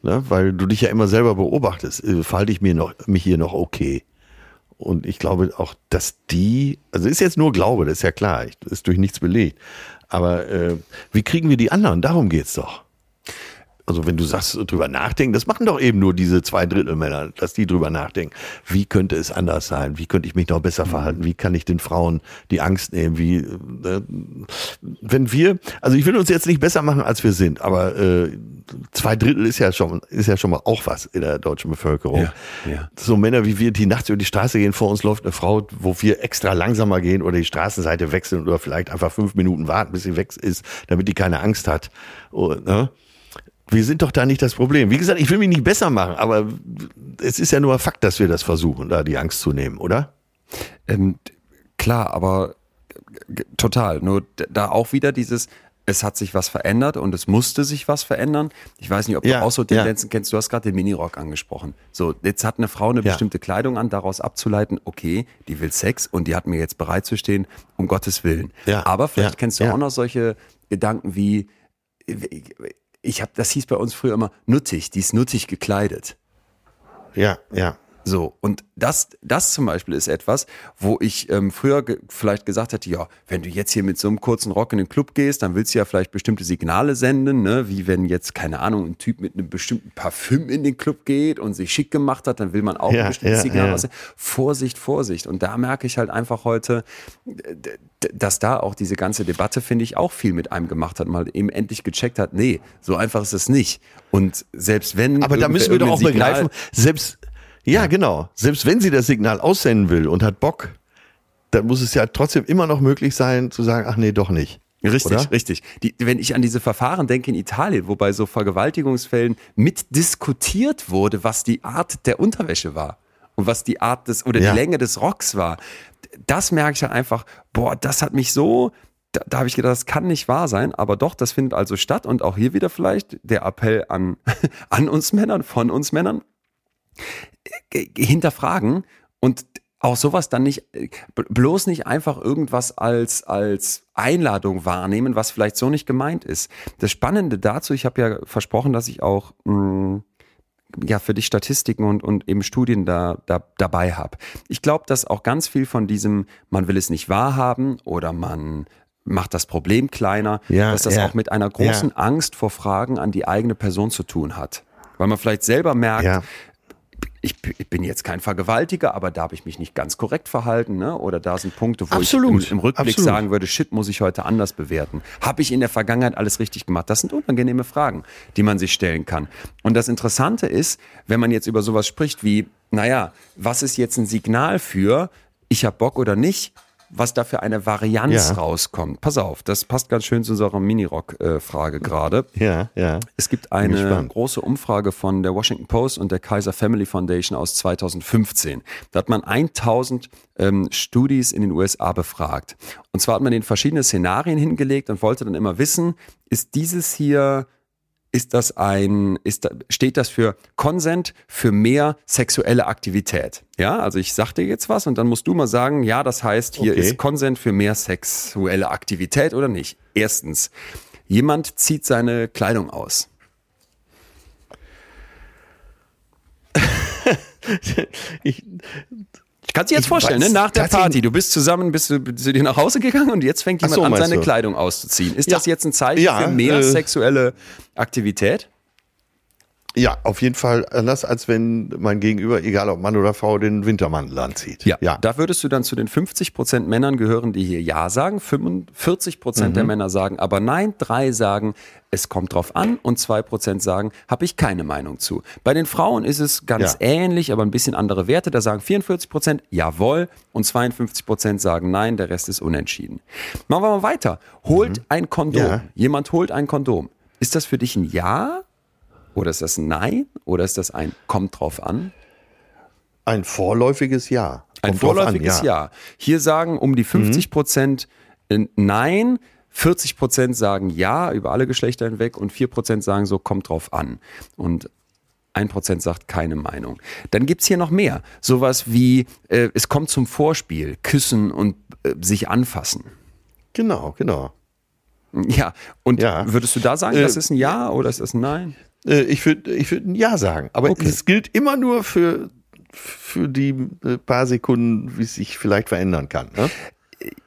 Ne, weil du dich ja immer selber beobachtest, äh, verhalte ich mir noch, mich hier noch okay. Und ich glaube auch, dass die, also ist jetzt nur Glaube, das ist ja klar, ist durch nichts belegt. Aber äh, wie kriegen wir die anderen? Darum geht's doch. Also wenn du sagst, drüber nachdenken, das machen doch eben nur diese zwei Drittel Männer, dass die drüber nachdenken. Wie könnte es anders sein? Wie könnte ich mich noch besser verhalten? Wie kann ich den Frauen die Angst nehmen? Wie, äh, wenn wir, also ich will uns jetzt nicht besser machen, als wir sind, aber äh, zwei Drittel ist ja schon, ist ja schon mal auch was in der deutschen Bevölkerung. Ja, ja. So Männer wie wir, die nachts über die Straße gehen, vor uns läuft eine Frau, wo wir extra langsamer gehen oder die Straßenseite wechseln oder vielleicht einfach fünf Minuten warten, bis sie weg ist, damit die keine Angst hat. Und, ne? Wir sind doch da nicht das Problem. Wie gesagt, ich will mich nicht besser machen, aber es ist ja nur ein Fakt, dass wir das versuchen, da die Angst zu nehmen, oder? Ähm, klar, aber g- total. Nur da auch wieder dieses, es hat sich was verändert und es musste sich was verändern. Ich weiß nicht, ob Ja, du auch so ja. Tendenzen kennst. Du hast gerade den Minirock angesprochen. So, jetzt hat eine Frau eine Ja. bestimmte Kleidung an, daraus abzuleiten, okay, die will Sex und die hat mir jetzt bereit zu stehen, um Gottes Willen. Ja, Aber vielleicht ja, kennst du ja. auch noch solche Gedanken wie, ich habe, das hieß bei uns früher immer nuttig, die ist nuttig gekleidet. Ja, ja. So, und das, das zum Beispiel ist etwas, wo ich ähm, früher ge vielleicht gesagt hätte, ja, wenn du jetzt hier mit so einem kurzen Rock in den Club gehst, dann willst du ja vielleicht bestimmte Signale senden, ne? wie wenn jetzt, keine Ahnung, ein Typ mit einem bestimmten Parfüm in den Club geht und sich schick gemacht hat, dann will man auch Ja, ein bestimmtes ja, Signal ja. Vorsicht, Vorsicht. Und da merke ich halt einfach heute, d- dass da auch diese ganze Debatte, finde ich, auch viel mit einem gemacht hat, mal eben endlich gecheckt hat, nee, so einfach ist es nicht. Und selbst wenn. Aber da müssen wir doch auch Signal- begreifen, selbst, ja, genau, selbst wenn sie das Signal aussenden will und hat Bock, dann muss es ja trotzdem immer noch möglich sein, zu sagen, ach nee, doch nicht. Richtig, Oder? richtig. Die, wenn ich an diese Verfahren denke in Italien, wo bei so Vergewaltigungsfällen mitdiskutiert wurde, was die Art der Unterwäsche war und was die Art des oder Ja. die Länge des Rocks war, das merke ich halt einfach, boah, das hat mich so, da, da habe ich gedacht, das kann nicht wahr sein, aber doch, das findet also statt und auch hier wieder vielleicht der Appell an, an uns Männern, von uns Männern, hinterfragen und auch sowas dann nicht, äh, bloß nicht einfach irgendwas als, als Einladung wahrnehmen, was vielleicht so nicht gemeint ist. Das Spannende dazu, ich habe ja versprochen, dass ich auch mh, ja für dich Statistiken und, und eben Studien da, da dabei habe. Ich glaube, dass auch ganz viel von diesem, man will es nicht wahrhaben oder man macht das Problem kleiner, Ja, dass das ja, auch mit einer großen Angst vor Fragen an die eigene Person zu tun hat. Weil man vielleicht selber merkt, Ja. Ich, ich bin jetzt kein Vergewaltiger, aber da habe ich mich nicht ganz korrekt verhalten, ne? Oder da sind Punkte, wo Absolut, ich im, im Rückblick absolut. sagen würde, shit, muss ich heute anders bewerten. Habe ich in der Vergangenheit alles richtig gemacht? Das sind unangenehme Fragen, die man sich stellen kann. Und das Interessante ist, wenn man jetzt über sowas spricht wie, naja, was ist jetzt ein Signal für, ich habe Bock oder nicht? Was da für eine Varianz Ja. rauskommt. Pass auf, das passt ganz schön zu unserer Minirock-Frage gerade. Ja, ja. Es gibt eine große Umfrage von der Washington Post und der Kaiser Family Foundation aus 2015. Da hat man 1000 ähm, Studis in den USA befragt. Und zwar hat man den verschiedene Szenarien hingelegt und wollte dann immer wissen, ist dieses hier, ist das ein, ist da, steht das für Consent für mehr sexuelle Aktivität? Ja, also ich sag dir jetzt was und dann musst du mal sagen, ja, das heißt, hier Okay. ist Consent für mehr sexuelle Aktivität oder nicht? Erstens, jemand zieht seine Kleidung aus. Ich, Kannst du dir jetzt Ich vorstellen, ne? weiß nach der Party, du bist zusammen, bist du zu dir nach Hause gegangen und jetzt fängt jemand so, an, seine du? Kleidung auszuziehen. Ist Ja. das jetzt ein Zeichen Ja, für mehr äh, sexuelle Aktivität? Ja, auf jeden Fall anders, als wenn mein Gegenüber, egal ob Mann oder Frau, den Wintermantel anzieht. ja. Da würdest du dann zu den 50% Männern gehören, die hier Ja sagen, 45% Mhm. der Männer sagen aber Nein, drei sagen, es kommt drauf an und 2% sagen, habe ich keine Meinung zu. Bei den Frauen ist es ganz Ja. ähnlich, aber ein bisschen andere Werte. Da sagen 44% Jawohl und 52% sagen Nein, der Rest ist unentschieden. Machen wir mal weiter. Holt ein Kondom. Mhm. Ja. Jemand holt ein Kondom. Ist das für dich ein Ja? Oder ist das ein Nein? Oder ist das ein Kommt drauf an? Ein vorläufiges Ja. Ein Kommt drauf an, vorläufiges ja. Hier sagen um die 50 Prozent äh, Nein, 40 Prozent sagen Ja über alle Geschlechter hinweg und 4 Prozent sagen so, kommt drauf an. Und 1 Prozent sagt keine Meinung. Dann gibt's hier noch mehr. Sowas wie, äh, es kommt zum Vorspiel, küssen und äh, sich anfassen. Genau, genau. Ja, und Ja. würdest du da sagen, Äh, das ist ein Ja oder ist das ein Nein? Äh, Ich würde ich würd ein Ja sagen. Aber Okay. es gilt immer nur für, für die äh, paar Sekunden, wie es sich vielleicht verändern kann. Ne?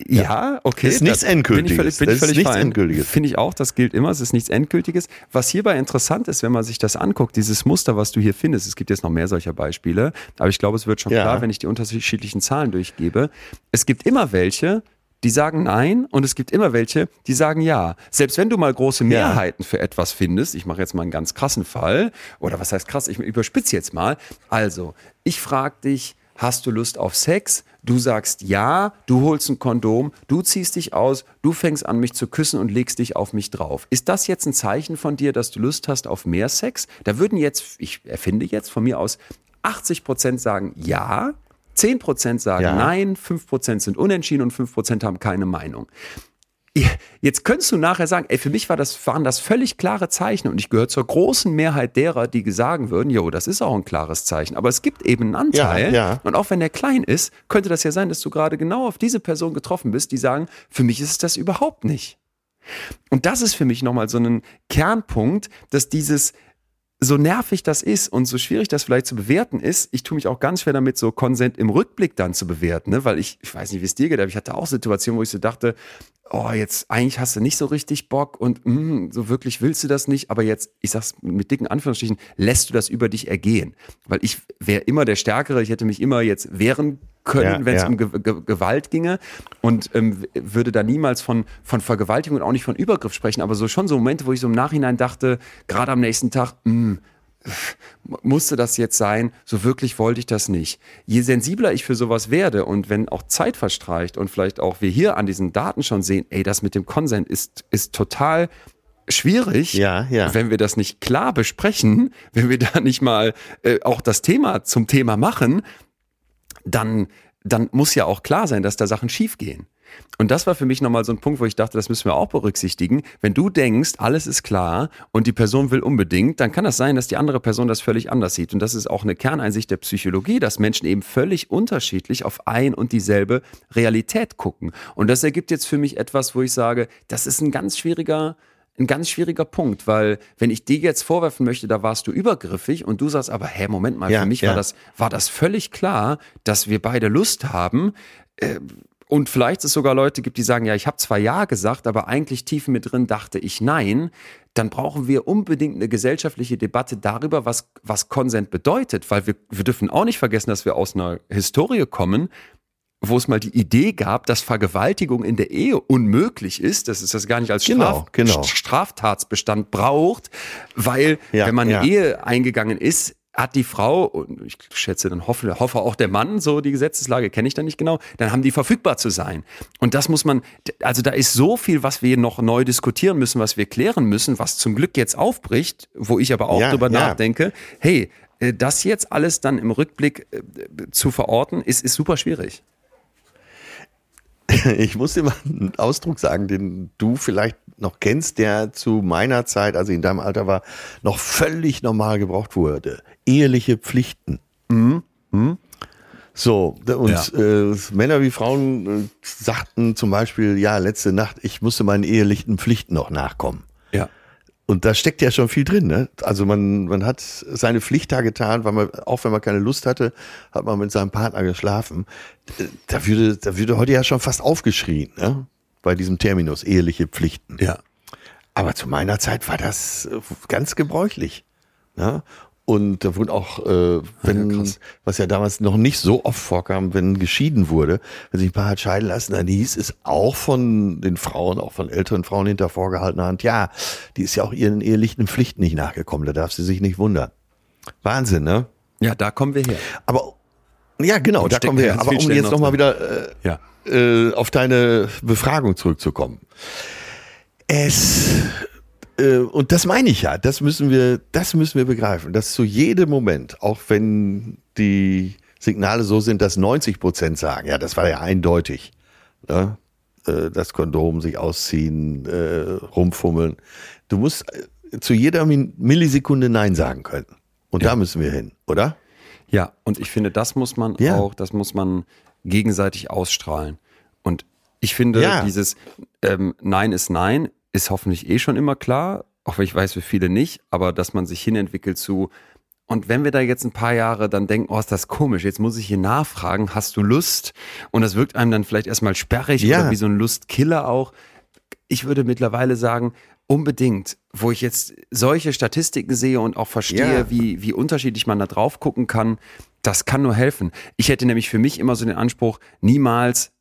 Ja, okay. Das ist nichts da Bin ich Endgültiges. völlig, bin Das ich ist völlig nichts fein. Endgültiges. Finde ich auch, das gilt immer, es ist nichts Endgültiges. Was hierbei interessant ist, wenn man sich das anguckt, dieses Muster, was du hier findest, es gibt jetzt noch mehr solcher Beispiele, aber ich glaube, es wird schon Ja. klar, wenn ich die unterschiedlichen Zahlen durchgebe. Es gibt immer welche, die sagen Nein und es gibt immer welche, die sagen Ja. Selbst wenn du mal große Mehrheiten für etwas findest, ich mache jetzt mal einen ganz krassen Fall, oder was heißt krass, ich überspitze jetzt mal. Also, ich frage dich, hast du Lust auf Sex? Du sagst ja, du holst ein Kondom, du ziehst dich aus, du fängst an, mich zu küssen und legst dich auf mich drauf. Ist das jetzt ein Zeichen von dir, dass du Lust hast auf mehr Sex? Da würden jetzt, ich erfinde jetzt von mir aus, 80 Prozent sagen ja, 10 Prozent sagen Ja. nein, 5 Prozent sind unentschieden und 5 Prozent haben keine Meinung. Jetzt könntest du nachher sagen, ey, für mich war das, waren das völlig klare Zeichen und ich gehöre zur großen Mehrheit derer, die sagen würden, jo, das ist auch ein klares Zeichen. Aber es gibt eben einen Anteil Ja, ja. und auch wenn der klein ist, könnte das ja sein, dass du gerade genau auf diese Person getroffen bist, die sagen, für mich ist es das überhaupt nicht. Und das ist für mich nochmal so ein Kernpunkt, dass dieses, so nervig das ist und so schwierig das vielleicht zu bewerten ist, ich tue mich auch ganz schwer damit, so Konsent im Rückblick dann zu bewerten, ne? weil ich, ich weiß nicht, wie es dir geht, aber ich hatte auch Situationen, wo ich so dachte, oh, jetzt eigentlich hast du nicht so richtig Bock und mm, so wirklich willst du das nicht, aber jetzt, ich sag's mit dicken Anführungsstrichen, lässt du das über dich ergehen. Weil ich wäre immer der Stärkere, ich hätte mich immer jetzt wehren können, Ja, wenn es ja. um Ge Ge Gewalt ginge und ähm, würde da niemals von, von Vergewaltigung und auch nicht von Übergriff sprechen, aber so schon so Momente, wo ich so im Nachhinein dachte, gerade am nächsten Tag, mm, musste das jetzt sein? So wirklich wollte ich das nicht. Je sensibler ich für sowas werde und wenn auch Zeit verstreicht und vielleicht auch wir hier an diesen Daten schon sehen, ey, das mit dem Consent ist, ist total schwierig, Ja, ja. wenn wir das nicht klar besprechen, wenn wir da nicht mal äh, auch das Thema zum Thema machen, dann, dann muss ja auch klar sein, dass da Sachen schiefgehen. Und das war für mich nochmal so ein Punkt, wo ich dachte, das müssen wir auch berücksichtigen. Wenn du denkst, alles ist klar und die Person will unbedingt, dann kann das sein, dass die andere Person das völlig anders sieht. Und das ist auch eine Kerneinsicht der Psychologie, dass Menschen eben völlig unterschiedlich auf ein und dieselbe Realität gucken. Und das ergibt jetzt für mich etwas, wo ich sage, das ist ein ganz schwieriger, ein ganz schwieriger Punkt, weil wenn ich dir jetzt vorwerfen möchte, da warst du übergriffig und du sagst aber, hä, Moment mal, Ja, für mich ja. war das, war das völlig klar, dass wir beide Lust haben. Äh, und vielleicht es sogar Leute gibt, die sagen, ja, ich habe zwar Ja gesagt, aber eigentlich tief mit drin dachte ich Nein. Dann brauchen wir unbedingt eine gesellschaftliche Debatte darüber, was, was Konsent bedeutet, weil wir, wir dürfen auch nicht vergessen, dass wir aus einer Historie kommen, wo es mal die Idee gab, dass Vergewaltigung in der Ehe unmöglich ist, dass es das gar nicht als Genau, Straf genau. Straftatsbestand braucht, weil Ja, wenn man eine ja. Ehe eingegangen ist, hat die Frau, und ich schätze dann hoffe, hoffe auch der Mann, so die Gesetzeslage kenne ich da nicht genau, dann haben die verfügbar zu sein. Und das muss man, also da ist so viel, was wir noch neu diskutieren müssen, was wir klären müssen, was zum Glück jetzt aufbricht, wo ich aber auch Ja, drüber ja. nachdenke, hey, äh, das jetzt alles dann im Rückblick äh, zu verorten, ist, ist super schwierig. Ich muss dir mal einen Ausdruck sagen, den du vielleicht noch kennst, der zu meiner Zeit, also in deinem Alter war, noch völlig normal gebraucht wurde. Eheliche Pflichten. So, und äh, Männer wie Frauen äh, sagten zum Beispiel, ja, letzte Nacht, ich musste meinen ehelichen Pflichten noch nachkommen. Und da steckt ja schon viel drin, ne? Also man, man hat seine Pflicht da getan, weil man, auch wenn man keine Lust hatte, hat man mit seinem Partner geschlafen. Da würde, da würde heute ja schon fast aufgeschrien, ne? Bei diesem Terminus, eheliche Pflichten. Ja. Aber zu meiner Zeit war das äh, ganz gebräuchlich. Ne? Und da wurde auch, äh, wenn, krass. was ja damals noch nicht so oft vorkam, wenn geschieden wurde, wenn sich ein Paar hat scheiden lassen, dann hieß es auch von den Frauen, auch von älteren Frauen hinter vorgehaltener Hand, ja, die ist ja auch ihren ehelichen Pflichten nicht nachgekommen, da darf sie sich nicht wundern. Wahnsinn, ne? Ja, da kommen wir her. Aber, ja, genau, da kommen wir her. Aber um Stellen jetzt noch nochmal wieder äh, Ja. äh, auf deine Befragung zurückzukommen. Es und das meine ich ja, das müssen wir, das müssen wir begreifen, dass zu jedem Moment, auch wenn die Signale so sind, dass 90 Prozent sagen, ja, das war ja eindeutig, ne? äh, das Kondom sich ausziehen, äh, rumfummeln. Du musst äh, zu jeder Millisekunde Nein sagen können. Und da müssen wir hin, oder? Ja, und ich finde, das muss man Ja. auch, das muss man gegenseitig ausstrahlen. Und ich finde, Ja. dieses ähm, Nein ist Nein ist hoffentlich eh schon immer klar, auch wenn ich weiß, für viele nicht, aber dass man sich hinentwickelt zu, und wenn wir da jetzt ein paar Jahre dann denken, oh, ist das komisch, jetzt muss ich hier nachfragen, hast du Lust? Und das wirkt einem dann vielleicht erstmal sperrig Ja. oder wie so ein Lustkiller auch. Ich würde mittlerweile sagen, unbedingt, wo ich jetzt solche Statistiken sehe und auch verstehe, Ja. wie, wie unterschiedlich man da drauf gucken kann, das kann nur helfen. Ich hätte nämlich für mich immer so den Anspruch, niemals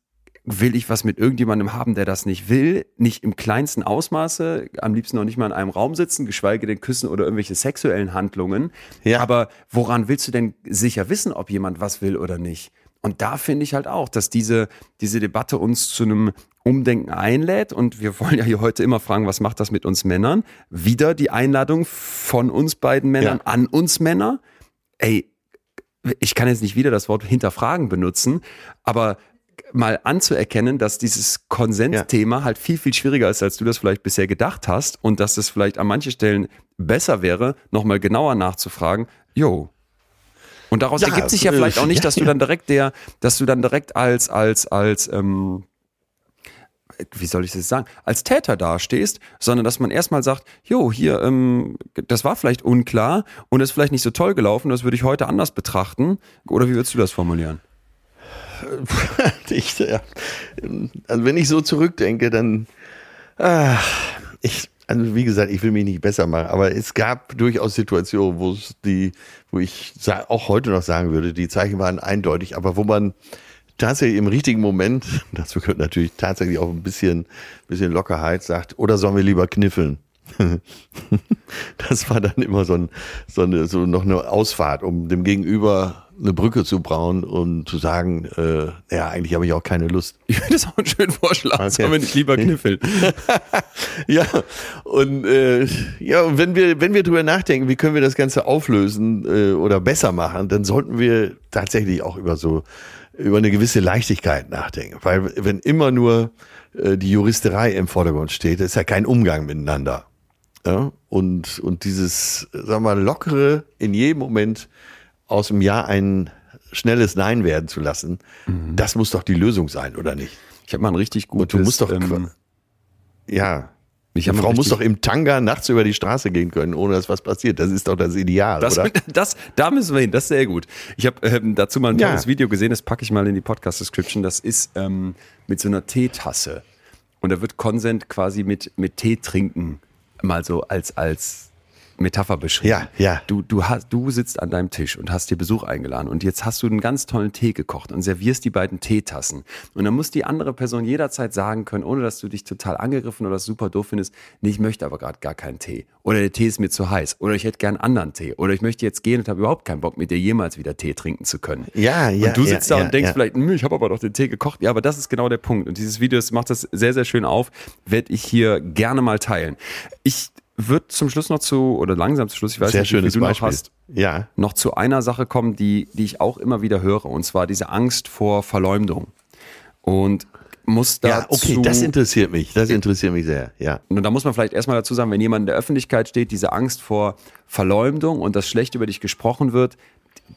will ich was mit irgendjemandem haben, der das nicht will, nicht im kleinsten Ausmaße, am liebsten noch nicht mal in einem Raum sitzen, geschweige denn küssen oder irgendwelche sexuellen Handlungen. Ja. Aber woran willst du denn sicher wissen, ob jemand was will oder nicht? Und da finde ich halt auch, dass diese, diese Debatte uns zu einem Umdenken einlädt. Und wir wollen ja hier heute immer fragen, was macht das mit uns Männern? Wieder die Einladung von uns beiden Männern Ja. an uns Männer. Ey, ich kann jetzt nicht wieder das Wort hinterfragen benutzen, aber mal anzuerkennen, dass dieses Konsensthema halt viel, viel schwieriger ist, als du das vielleicht bisher gedacht hast und dass es vielleicht an manchen Stellen besser wäre, nochmal genauer nachzufragen, jo. Und daraus Ja, ergibt sich ja vielleicht auch nicht, ja, dass du ja. dann direkt der, dass du dann direkt als, als, als, ähm, wie soll ich das sagen, als Täter dastehst, sondern dass man erstmal sagt, jo, hier, ähm, das war vielleicht unklar und ist vielleicht nicht so toll gelaufen, das würde ich heute anders betrachten. Oder wie würdest du das formulieren? ich, ja, also wenn ich so zurückdenke, dann, ach, ich, also wie gesagt, ich will mich nicht besser machen, aber es gab durchaus Situationen, wo es die, wo ich auch heute noch sagen würde, die Zeichen waren eindeutig, aber wo man tatsächlich im richtigen Moment, das gehört natürlich tatsächlich auch ein bisschen, bisschen Lockerheit, sagt, oder sollen wir lieber kniffeln? das war dann immer so, ein, so, eine, so noch eine Ausfahrt, um dem Gegenüber eine Brücke zu brauen und zu sagen, äh, ja, eigentlich habe ich auch keine Lust. Ich finde das auch einen schönen Vorschlag, okay. sollen wir nicht lieber kniffeln. ja, und äh, ja, und wenn wir, wenn wir drüber nachdenken, wie können wir das Ganze auflösen äh, oder besser machen, dann sollten wir tatsächlich auch über so über eine gewisse Leichtigkeit nachdenken. Weil wenn immer nur äh, die Juristerei im Vordergrund steht, ist ja kein Umgang miteinander. Ja? Und, und dieses, sagen wir mal, lockere in jedem Moment aus dem Ja ein schnelles Nein werden zu lassen, mhm. das muss doch die Lösung sein, oder nicht? Ich habe mal ein richtig gutes... Und du musst doch... Ähm, ja, ich Eine Frau muss doch im Tanga nachts über die Straße gehen können, ohne dass was passiert. Das ist doch das Ideal, das, oder? Das, da müssen wir hin. Das ist sehr gut. Ich habe ähm, dazu mal ein tolles ja. Video gesehen. Das packe ich mal in die Podcast-Description. Das ist ähm, mit so einer Teetasse. Und da wird Consent quasi mit, mit Tee trinken mal so als, als Metapher beschrieben. Ja, ja. Du, du, hast, du sitzt an deinem Tisch und hast dir Besuch eingeladen und jetzt hast du einen ganz tollen Tee gekocht und servierst die beiden Teetassen. Und dann muss die andere Person jederzeit sagen können, ohne dass du dich total angegriffen oder super doof findest, nee, ich möchte aber gerade gar keinen Tee. Oder der Tee ist mir zu heiß. Oder ich hätte gern anderen Tee. Oder ich möchte jetzt gehen und habe überhaupt keinen Bock, mit dir jemals wieder Tee trinken zu können. Ja, ja. Und du sitzt ja, da ja, und denkst ja. vielleicht, hm, ich habe aber doch den Tee gekocht. Ja, aber das ist genau der Punkt. Und dieses Video das macht das sehr, sehr schön auf. Werde ich hier gerne mal teilen. Ich wird zum Schluss noch zu, oder langsam zum Schluss, ich weiß Sehr nicht, wie viel du Beispiel. noch hast, ja. noch zu einer Sache kommen, die, die ich auch immer wieder höre, und zwar diese Angst vor Verleumdung. Und muss dazu, Ja, okay, das interessiert mich. Das interessiert mich sehr, ja. Und da muss man vielleicht erstmal dazu sagen, wenn jemand in der Öffentlichkeit steht, diese Angst vor Verleumdung und dass schlecht über dich gesprochen wird,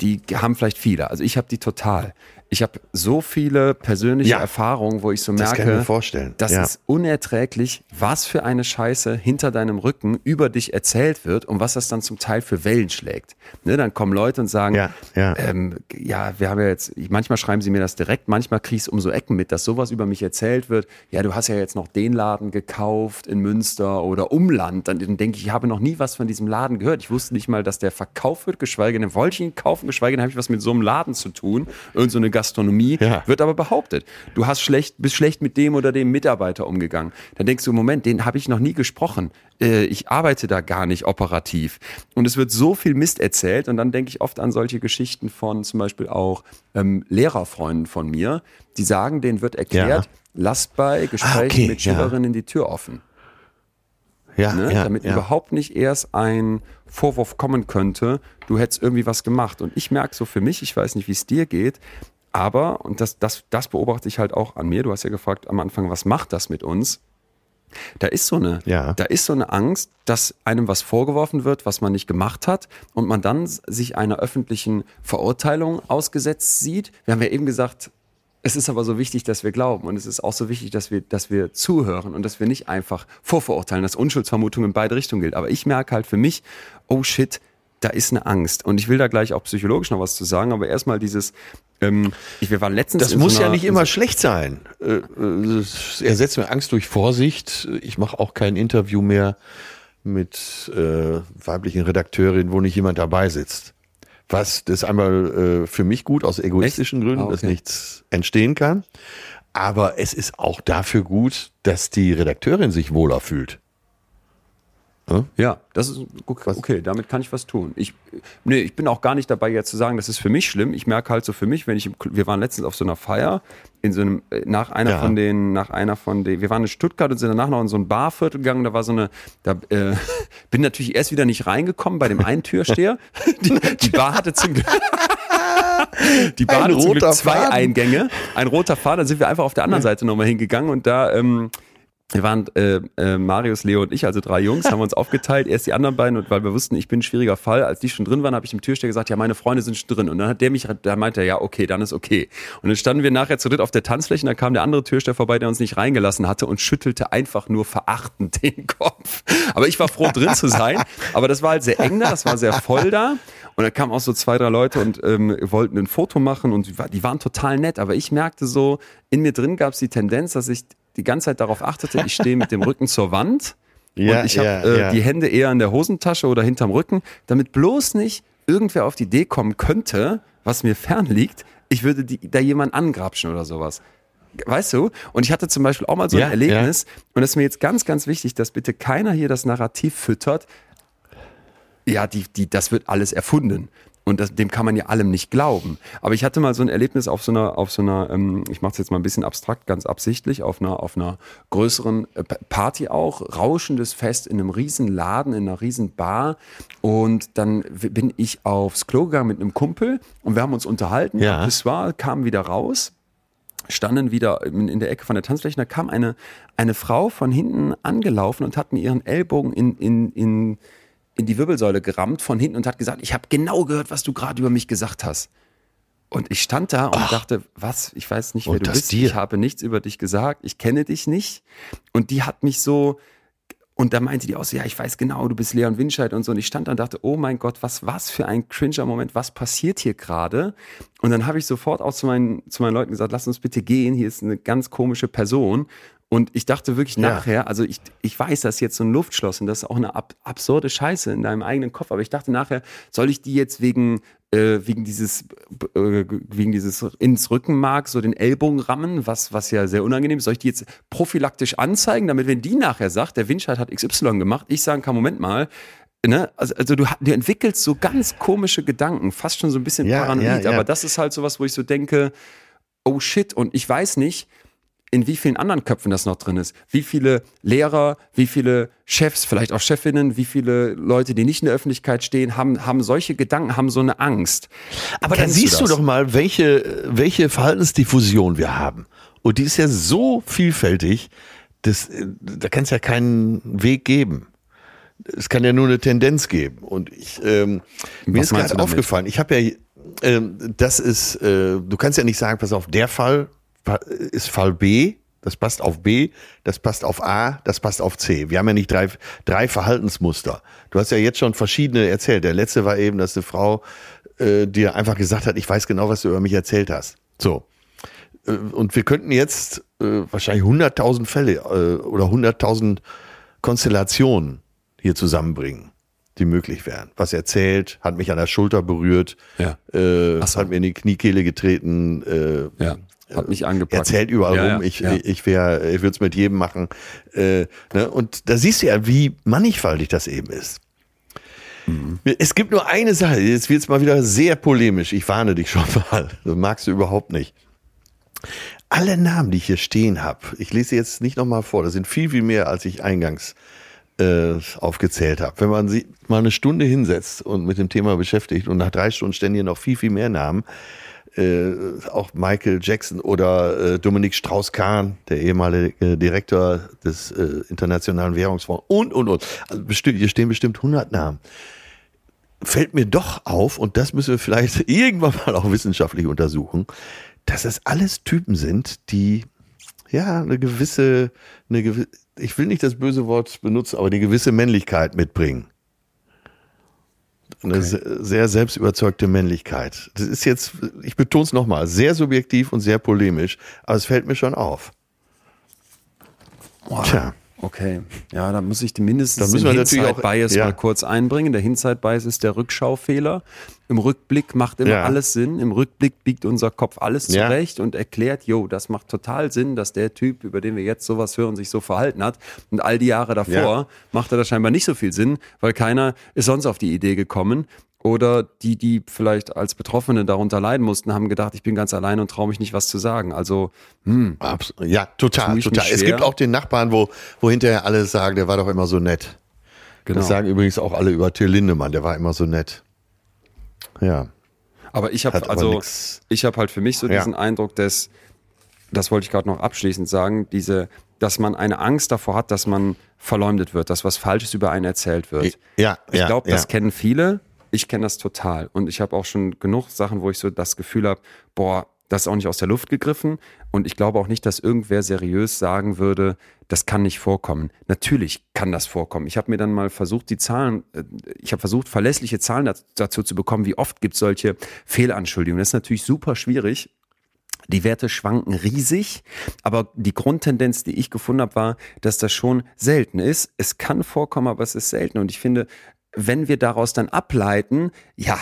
die haben vielleicht viele. Also ich habe die total. Ich habe so viele persönliche Ja. Erfahrungen, wo ich so Das merke, kann ich mir vorstellen. das Ja. ist unerträglich, was für eine Scheiße hinter deinem Rücken über dich erzählt wird und was das dann zum Teil für Wellen schlägt. Ne, dann kommen Leute und sagen, Ja, ja. Ähm, ja, wir haben ja jetzt, manchmal schreiben sie mir das direkt, manchmal kriege ich es um so Ecken mit, dass sowas über mich erzählt wird. Ja, du hast ja jetzt noch den Laden gekauft in Münster oder Umland. Dann, dann denke ich, ich habe noch nie was von diesem Laden gehört. Ich wusste nicht mal, dass der verkauft wird, geschweige denn wollte ich ihn kaufen, geschweige denn habe ich was mit so einem Laden zu tun. Irgend so eine Gastronomie. Ja. Wird aber behauptet. Du hast schlecht, bist schlecht mit dem oder dem Mitarbeiter umgegangen. Dann denkst du, Moment, den habe ich noch nie gesprochen. Äh, ich arbeite da gar nicht operativ. Und es wird so viel Mist erzählt und dann denke ich oft an solche Geschichten von zum Beispiel auch ähm, Lehrerfreunden von mir, die sagen, denen wird erklärt, Ja. lasst bei Gesprächen okay, mit ja. Schülerinnen die Tür offen Ja, ne? ja, damit ja. überhaupt nicht erst ein Vorwurf kommen könnte, du hättest irgendwie was gemacht. Und ich merke so für mich, ich weiß nicht, wie es dir geht, aber, und das, das, das beobachte ich halt auch an mir, du hast ja gefragt am Anfang, was macht das mit uns? Da ist so eine, Ja. da ist so eine Angst, dass einem was vorgeworfen wird, was man nicht gemacht hat und man dann sich einer öffentlichen Verurteilung ausgesetzt sieht. Wir haben ja eben gesagt, es ist aber so wichtig, dass wir glauben und es ist auch so wichtig, dass wir, dass wir zuhören und dass wir nicht einfach vorverurteilen, dass Unschuldsvermutung in beide Richtungen gilt. Aber ich merke halt für mich, oh shit, da ist eine Angst. Und ich will da gleich auch psychologisch noch was zu sagen, aber erstmal dieses, ähm, ich, wir waren letztens Das muss so ja einer- nicht in immer so- schlecht sein. Äh, äh, ersetzt mir Angst durch Vorsicht. Ich mache auch kein Interview mehr mit äh, weiblichen Redakteurinnen, wo nicht jemand dabei sitzt. Was, das ist einmal äh, für mich gut aus egoistischen Echt? Gründen, Ah, dass okay. nichts entstehen kann. Aber es ist auch dafür gut, dass die Redakteurin sich wohler fühlt. Ja, das ist okay, okay, damit kann ich was tun. Ich, nee, ich bin auch gar nicht dabei, jetzt zu sagen, das ist für mich schlimm. Ich merke halt so für mich, wenn ich, im, wir waren letztens auf so einer Feier, in so einem, äh, nach einer Ja. von den, nach einer von den, wir waren in Stuttgart und sind danach noch in so ein Barviertel gegangen, da war so eine, da, äh, bin natürlich erst wieder nicht reingekommen bei dem einen Türsteher. Die, die Bar hatte zum Glück, die Glück roter zwei Faden. Eingänge, ein roter Faden, dann sind wir einfach auf der anderen Seite nochmal hingegangen und da, ähm, wir waren äh, äh, Marius, Leo und ich, also drei Jungs, haben uns aufgeteilt. Erst die anderen beiden und weil wir wussten, ich bin ein schwieriger Fall. Als die schon drin waren, habe ich dem Türsteher gesagt, ja, meine Freunde sind schon drin. Und dann hat der mich, da meinte er, ja, okay, dann ist okay. Und dann standen wir nachher zu dritt auf der Tanzfläche und dann kam der andere Türsteher vorbei, der uns nicht reingelassen hatte und schüttelte einfach nur verachtend den Kopf. Aber ich war froh drin zu sein. Aber das war halt sehr eng da, das war sehr voll da. Und dann kamen auch so zwei, drei Leute und ähm, wollten ein Foto machen und die waren total nett. Aber ich merkte so, in mir drin gab es die Tendenz, dass ich die ganze Zeit darauf achtete, ich stehe mit dem Rücken zur Wand Ja, und ich habe ja, äh, ja. die Hände eher in der Hosentasche oder hinterm Rücken, damit bloß nicht irgendwer auf die Idee kommen könnte, was mir fern liegt, ich würde die, da jemand angrapschen oder sowas. Weißt du? Und ich hatte zum Beispiel auch mal so ein Erlebnis, und das ist mir jetzt ganz, ganz wichtig, dass bitte keiner hier das Narrativ füttert, ja, die, die, das wird alles erfunden. Und das, dem kann man ja allem nicht glauben. Aber ich hatte mal so ein Erlebnis auf so einer, auf so einer, ähm, ich mache es jetzt mal ein bisschen abstrakt, ganz absichtlich, auf einer, auf einer größeren äh, Pa- Party auch, rauschendes Fest in einem riesen Laden, in einer riesen Bar. Und dann bin ich aufs Klo gegangen mit einem Kumpel und wir haben uns unterhalten. Ja. Es war, kam wieder raus standen wieder in in der Ecke von der Tanzfläche. Da kam eine, eine Frau von hinten angelaufen und hat mir ihren Ellbogen in, in, in, in die Wirbelsäule gerammt von hinten und hat gesagt, ich habe genau gehört, was du gerade über mich gesagt hast. Und ich stand da und dachte, was? Ich weiß nicht, wer Und du bist. dir. Ich habe nichts über dich gesagt. Ich kenne dich nicht. Und die hat mich so, und da meinte die auch so, ja, ich weiß genau, du bist Leon Winscheid und so. Und ich stand da und dachte, oh mein Gott, was, was für ein cringer Moment, was passiert hier gerade? Und dann habe ich sofort auch zu meinen, zu meinen Leuten gesagt, lass uns bitte gehen, hier ist eine ganz komische Person. Und ich dachte wirklich Ja. nachher, also ich, ich weiß, das ist jetzt so ein Luftschloss und das ist auch eine ab, absurde Scheiße in deinem eigenen Kopf, aber ich dachte nachher, soll ich die jetzt wegen, äh, wegen dieses, äh, wegen dieses ins Rückenmark so den Ellbogen rammen, was, was ja sehr unangenehm ist, soll ich die jetzt prophylaktisch anzeigen, damit wenn die nachher sagt, der Winscheid hat XY gemacht, ich sagen kann, Moment mal, Ne? Also, also du, du entwickelst so ganz komische Gedanken, fast schon so ein bisschen Ja, paranoid, ja, aber das ist halt sowas, wo ich so denke, oh shit, und ich weiß nicht, in wie vielen anderen Köpfen das noch drin ist. Wie viele Lehrer, wie viele Chefs, vielleicht auch Chefinnen, wie viele Leute, die nicht in der Öffentlichkeit stehen, haben, haben solche Gedanken, haben so eine Angst. Aber dann Kennst siehst du, das? doch mal, welche, welche Verhaltensdiffusion wir haben. Und die ist ja so vielfältig, das, da kann es ja keinen Weg geben. Es kann ja nur eine Tendenz geben. Und ich, ähm, mir ist gerade du aufgefallen, ich habe ja, ähm, das ist, äh, du kannst ja nicht sagen, pass auf, der Fall ist Fall B, das passt auf B, das passt auf A, das passt auf C. Wir haben ja nicht drei, drei Verhaltensmuster. Du hast ja jetzt schon verschiedene erzählt. Der letzte war eben, dass eine Frau äh, dir einfach gesagt hat, ich weiß genau, was du über mich erzählt hast. So. Äh, Und wir könnten jetzt äh, wahrscheinlich 100.000 Fälle äh, oder 100.000 Konstellationen hier zusammenbringen, die möglich wären. Was erzählt, hat mich an der Schulter berührt, Ja. äh, so. hat mir in die Kniekehle getreten, äh, Ja, hat mich angepackt. erzählt überall Ja, rum, ich, ja. ich wäre, ich würde es mit jedem machen. Äh, ne? Und da siehst du ja, wie mannigfaltig das eben ist. Mhm. Es gibt nur eine Sache, jetzt wird es mal wieder sehr polemisch, ich warne dich schon mal, das magst du überhaupt nicht. Alle Namen, die ich hier stehen habe, ich lese jetzt nicht nochmal vor, das sind viel, viel mehr, als ich eingangs äh, aufgezählt habe. Wenn man sie mal eine Stunde hinsetzt und mit dem Thema beschäftigt und nach drei Stunden stehen hier noch viel, viel mehr Namen, äh, auch Michael Jackson oder äh, Dominik Strauss-Kahn, der ehemalige Direktor des äh, Internationalen Währungsfonds und, und, und. Also bestimmt, hier stehen bestimmt 100 Namen. Fällt mir doch auf, und das müssen wir vielleicht irgendwann mal auch wissenschaftlich untersuchen, dass es alles Typen sind, die ja eine gewisse, eine gewisse, ich will nicht das böse Wort benutzen, aber eine gewisse Männlichkeit mitbringen. Eine se- sehr selbstüberzeugte Männlichkeit. Das ist jetzt, ich betone es nochmal, sehr subjektiv und sehr polemisch, aber es fällt mir schon auf. Tja. Okay, ja, da muss ich mindestens Da müssen den wir natürlich auch- Hindsight-Bias ja. mal kurz einbringen. Der Hindsight-Bias ist der Rückschaufehler. Im Rückblick macht immer Ja. alles Sinn. Im Rückblick biegt unser Kopf alles Ja. zurecht und erklärt, jo, das macht total Sinn, dass der Typ, über den wir jetzt sowas hören, sich so verhalten hat. Und all die Jahre davor Ja. machte das scheinbar nicht so viel Sinn, weil keiner ist sonst auf die Idee gekommen. Oder die, die vielleicht als Betroffene darunter leiden mussten, haben gedacht, ich bin ganz allein und traue mich nicht, was zu sagen. Also, hm, Abs ja, total, total. Es gibt auch den Nachbarn, wo, wo hinterher alle sagen, der war doch immer so nett. genau. Das sagen übrigens auch alle über Till Lindemann, der war immer so nett. Ja. Aber ich habe also, ich habe halt für mich so Ja. diesen Eindruck, dass das wollte ich gerade noch abschließend sagen, diese, dass man eine Angst davor hat, dass man verleumdet wird, dass was Falsches über einen erzählt wird. Ja, Ich ja, glaube, das ja. kennen viele. Ich kenne das total. Und ich habe auch schon genug Sachen, wo ich so das Gefühl habe, boah, das ist auch nicht aus der Luft gegriffen. Und ich glaube auch nicht, dass irgendwer seriös sagen würde, das kann nicht vorkommen. Natürlich kann das vorkommen. Ich habe mir dann mal versucht, die Zahlen, äh, ich habe versucht, verlässliche Zahlen daz- dazu zu bekommen, wie oft gibt es solche Fehlanschuldigungen. Das ist natürlich super schwierig. Die Werte schwanken riesig, aber die Grundtendenz, die ich gefunden habe, war, dass das schon selten ist. Es kann vorkommen, aber es ist selten. Und ich finde, wenn wir daraus dann ableiten, ja,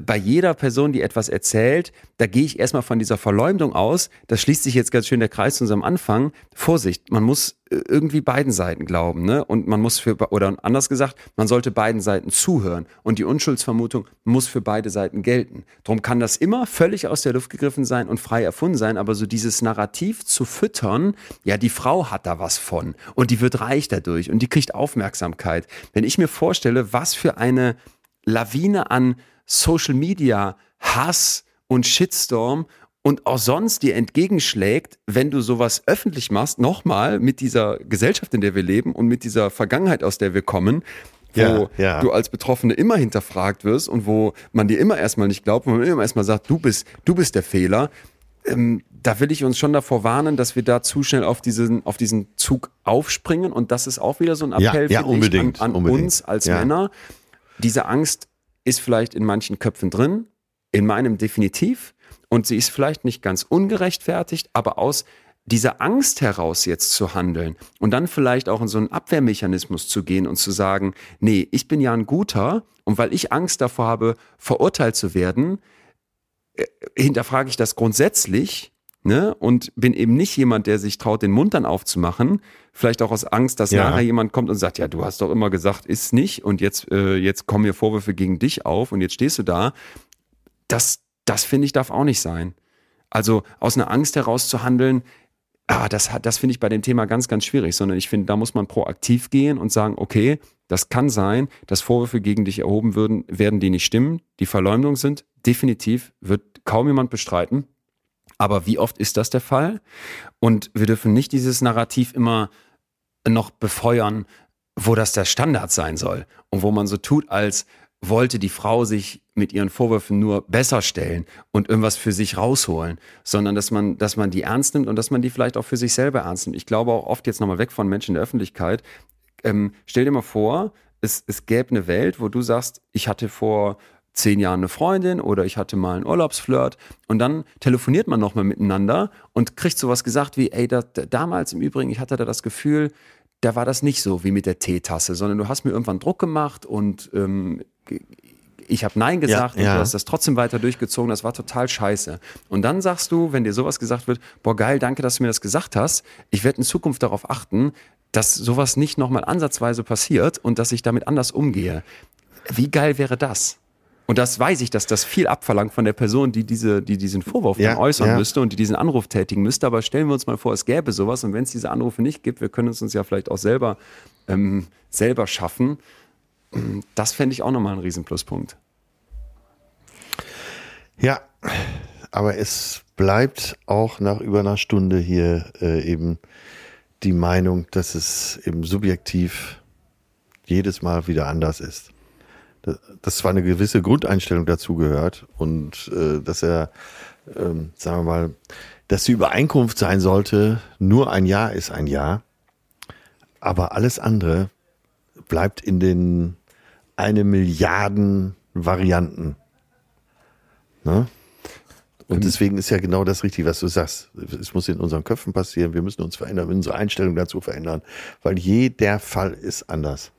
bei jeder Person, die etwas erzählt, da gehe ich erstmal von dieser Verleumdung aus. Das schließt sich jetzt ganz schön der Kreis zu unserem Anfang. Vorsicht, man muss äh, irgendwie beiden Seiten glauben, ne? Und man muss für, oder anders gesagt, man sollte beiden Seiten zuhören. Und die Unschuldsvermutung muss für beide Seiten gelten. Drum kann das immer völlig aus der Luft gegriffen sein und frei erfunden sein, aber so dieses Narrativ zu füttern, ja, die Frau hat da was von und die wird reich dadurch und die kriegt Aufmerksamkeit. Wenn ich mir vorstelle, was für eine Lawine an Social Media, Hass und Shitstorm und auch sonst dir entgegenschlägt, wenn du sowas öffentlich machst, nochmal mit dieser Gesellschaft, in der wir leben und mit dieser Vergangenheit, aus der wir kommen, wo Ja, ja. du als Betroffene immer hinterfragt wirst und wo man dir immer erstmal nicht glaubt, wo man immer erstmal sagt, du bist, du bist der Fehler. Ähm, da will ich uns schon davor warnen, dass wir da zu schnell auf diesen, auf diesen Zug aufspringen. Und das ist auch wieder so ein Ja, Appell ja, ich, unbedingt, an, an unbedingt. uns als Ja. Männer. Diese Angst ist vielleicht in manchen Köpfen drin, in meinem definitiv. Und sie ist vielleicht nicht ganz ungerechtfertigt, aber aus dieser Angst heraus jetzt zu handeln und dann vielleicht auch in so einen Abwehrmechanismus zu gehen und zu sagen, nee, ich bin ja ein Guter und weil ich Angst davor habe, verurteilt zu werden, äh, hinterfrage ich das grundsätzlich ne, und bin eben nicht jemand, der sich traut, den Mund dann aufzumachen. Vielleicht auch aus Angst, dass Ja. nachher jemand kommt und sagt, ja, du hast doch immer gesagt, ist nicht und jetzt, äh, jetzt kommen mir Vorwürfe gegen dich auf und jetzt stehst du da. Das, das finde ich darf auch nicht sein. Also aus einer Angst heraus zu handeln, ah, das, das finde ich bei dem Thema ganz, ganz schwierig, sondern ich finde, da muss man proaktiv gehen und sagen, okay, das kann sein, dass Vorwürfe gegen dich erhoben würden, werden, die nicht stimmen, die Verleumdung sind. Definitiv wird kaum jemand bestreiten. Aber wie oft ist das der Fall? Und wir dürfen nicht dieses Narrativ immer noch befeuern, wo das der Standard sein soll und wo man so tut, als wollte die Frau sich mit ihren Vorwürfen nur besser stellen und irgendwas für sich rausholen, sondern dass man, dass man die ernst nimmt und dass man die vielleicht auch für sich selber ernst nimmt. Ich glaube auch oft jetzt nochmal weg von Menschen in der Öffentlichkeit. Ähm, stell dir mal vor, es, es gäbe eine Welt, wo du sagst, ich hatte vor zehn Jahren eine Freundin oder ich hatte mal einen Urlaubsflirt und dann telefoniert man nochmal miteinander und kriegt sowas gesagt wie, ey, da, da, damals im Übrigen, ich hatte da das Gefühl, da war das nicht so wie mit der Teetasse, sondern du hast mir irgendwann Druck gemacht und ähm, ich habe Nein gesagt und ja. du hast das trotzdem weiter durchgezogen, das war total scheiße. Und dann sagst du, wenn dir sowas gesagt wird, boah geil, danke, dass du mir das gesagt hast, ich werde in Zukunft darauf achten, dass sowas nicht nochmal ansatzweise passiert und dass ich damit anders umgehe. Wie geil wäre das? Und das weiß ich, dass das viel abverlangt von der Person, die, diese, die diesen Vorwurf Ja, dann äußern ja. müsste und die diesen Anruf tätigen müsste. Aber stellen wir uns mal vor, es gäbe sowas und wenn es diese Anrufe nicht gibt, wir können es uns ja vielleicht auch selber, ähm, selber schaffen. Das fände ich auch nochmal ein Riesenpluspunkt. Ja, aber es bleibt auch nach über einer Stunde hier äh, eben die Meinung, dass es eben subjektiv jedes Mal wieder anders ist. Da- Dass zwar eine gewisse Grundeinstellung dazu gehört und äh, dass er, ähm, sagen wir mal, dass die Übereinkunft sein sollte, nur ein Ja ist ein Ja, aber alles andere bleibt in den eine Milliarden Varianten. Ne? Und deswegen ist ja genau das Richtige, was du sagst. Es muss in unseren Köpfen passieren. Wir müssen uns verändern, unsere Einstellung dazu verändern, weil jeder Fall ist anders.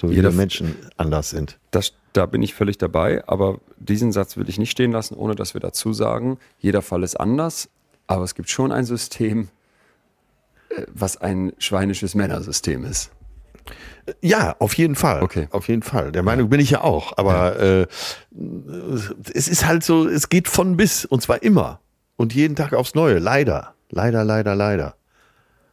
So wie Jeder F- Menschen anders sind. Das, da bin ich völlig dabei, aber diesen Satz will ich nicht stehen lassen, ohne dass wir dazu sagen, jeder Fall ist anders, aber es gibt schon ein System, äh, was ein schweinisches Männersystem ist. Ja, auf jeden Fall. Okay. Auf jeden Fall. Der Meinung bin ich ja auch. Aber äh, es ist halt so, es geht von bis und zwar immer. Und jeden Tag aufs Neue. Leider. Leider, leider, leider.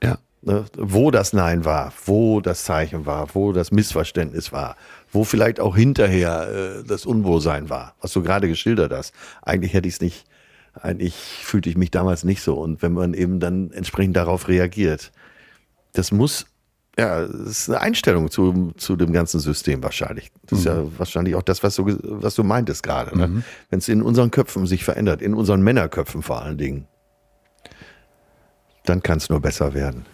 Ja. Ne, wo das Nein war, wo das Zeichen war, wo das Missverständnis war, wo vielleicht auch hinterher äh, das Unwohlsein war, was du gerade geschildert hast. Eigentlich hätte ich es nicht eigentlich fühlte ich mich damals nicht so. Und wenn man eben dann entsprechend darauf reagiert, das muss, ja, das ist eine Einstellung zu, zu dem ganzen System wahrscheinlich. Das ist ja wahrscheinlich auch das, was du, was du meintest gerade. Ne? Wenn es in unseren Köpfen sich verändert, in unseren Männerköpfen vor allen Dingen, dann kann es nur besser werden.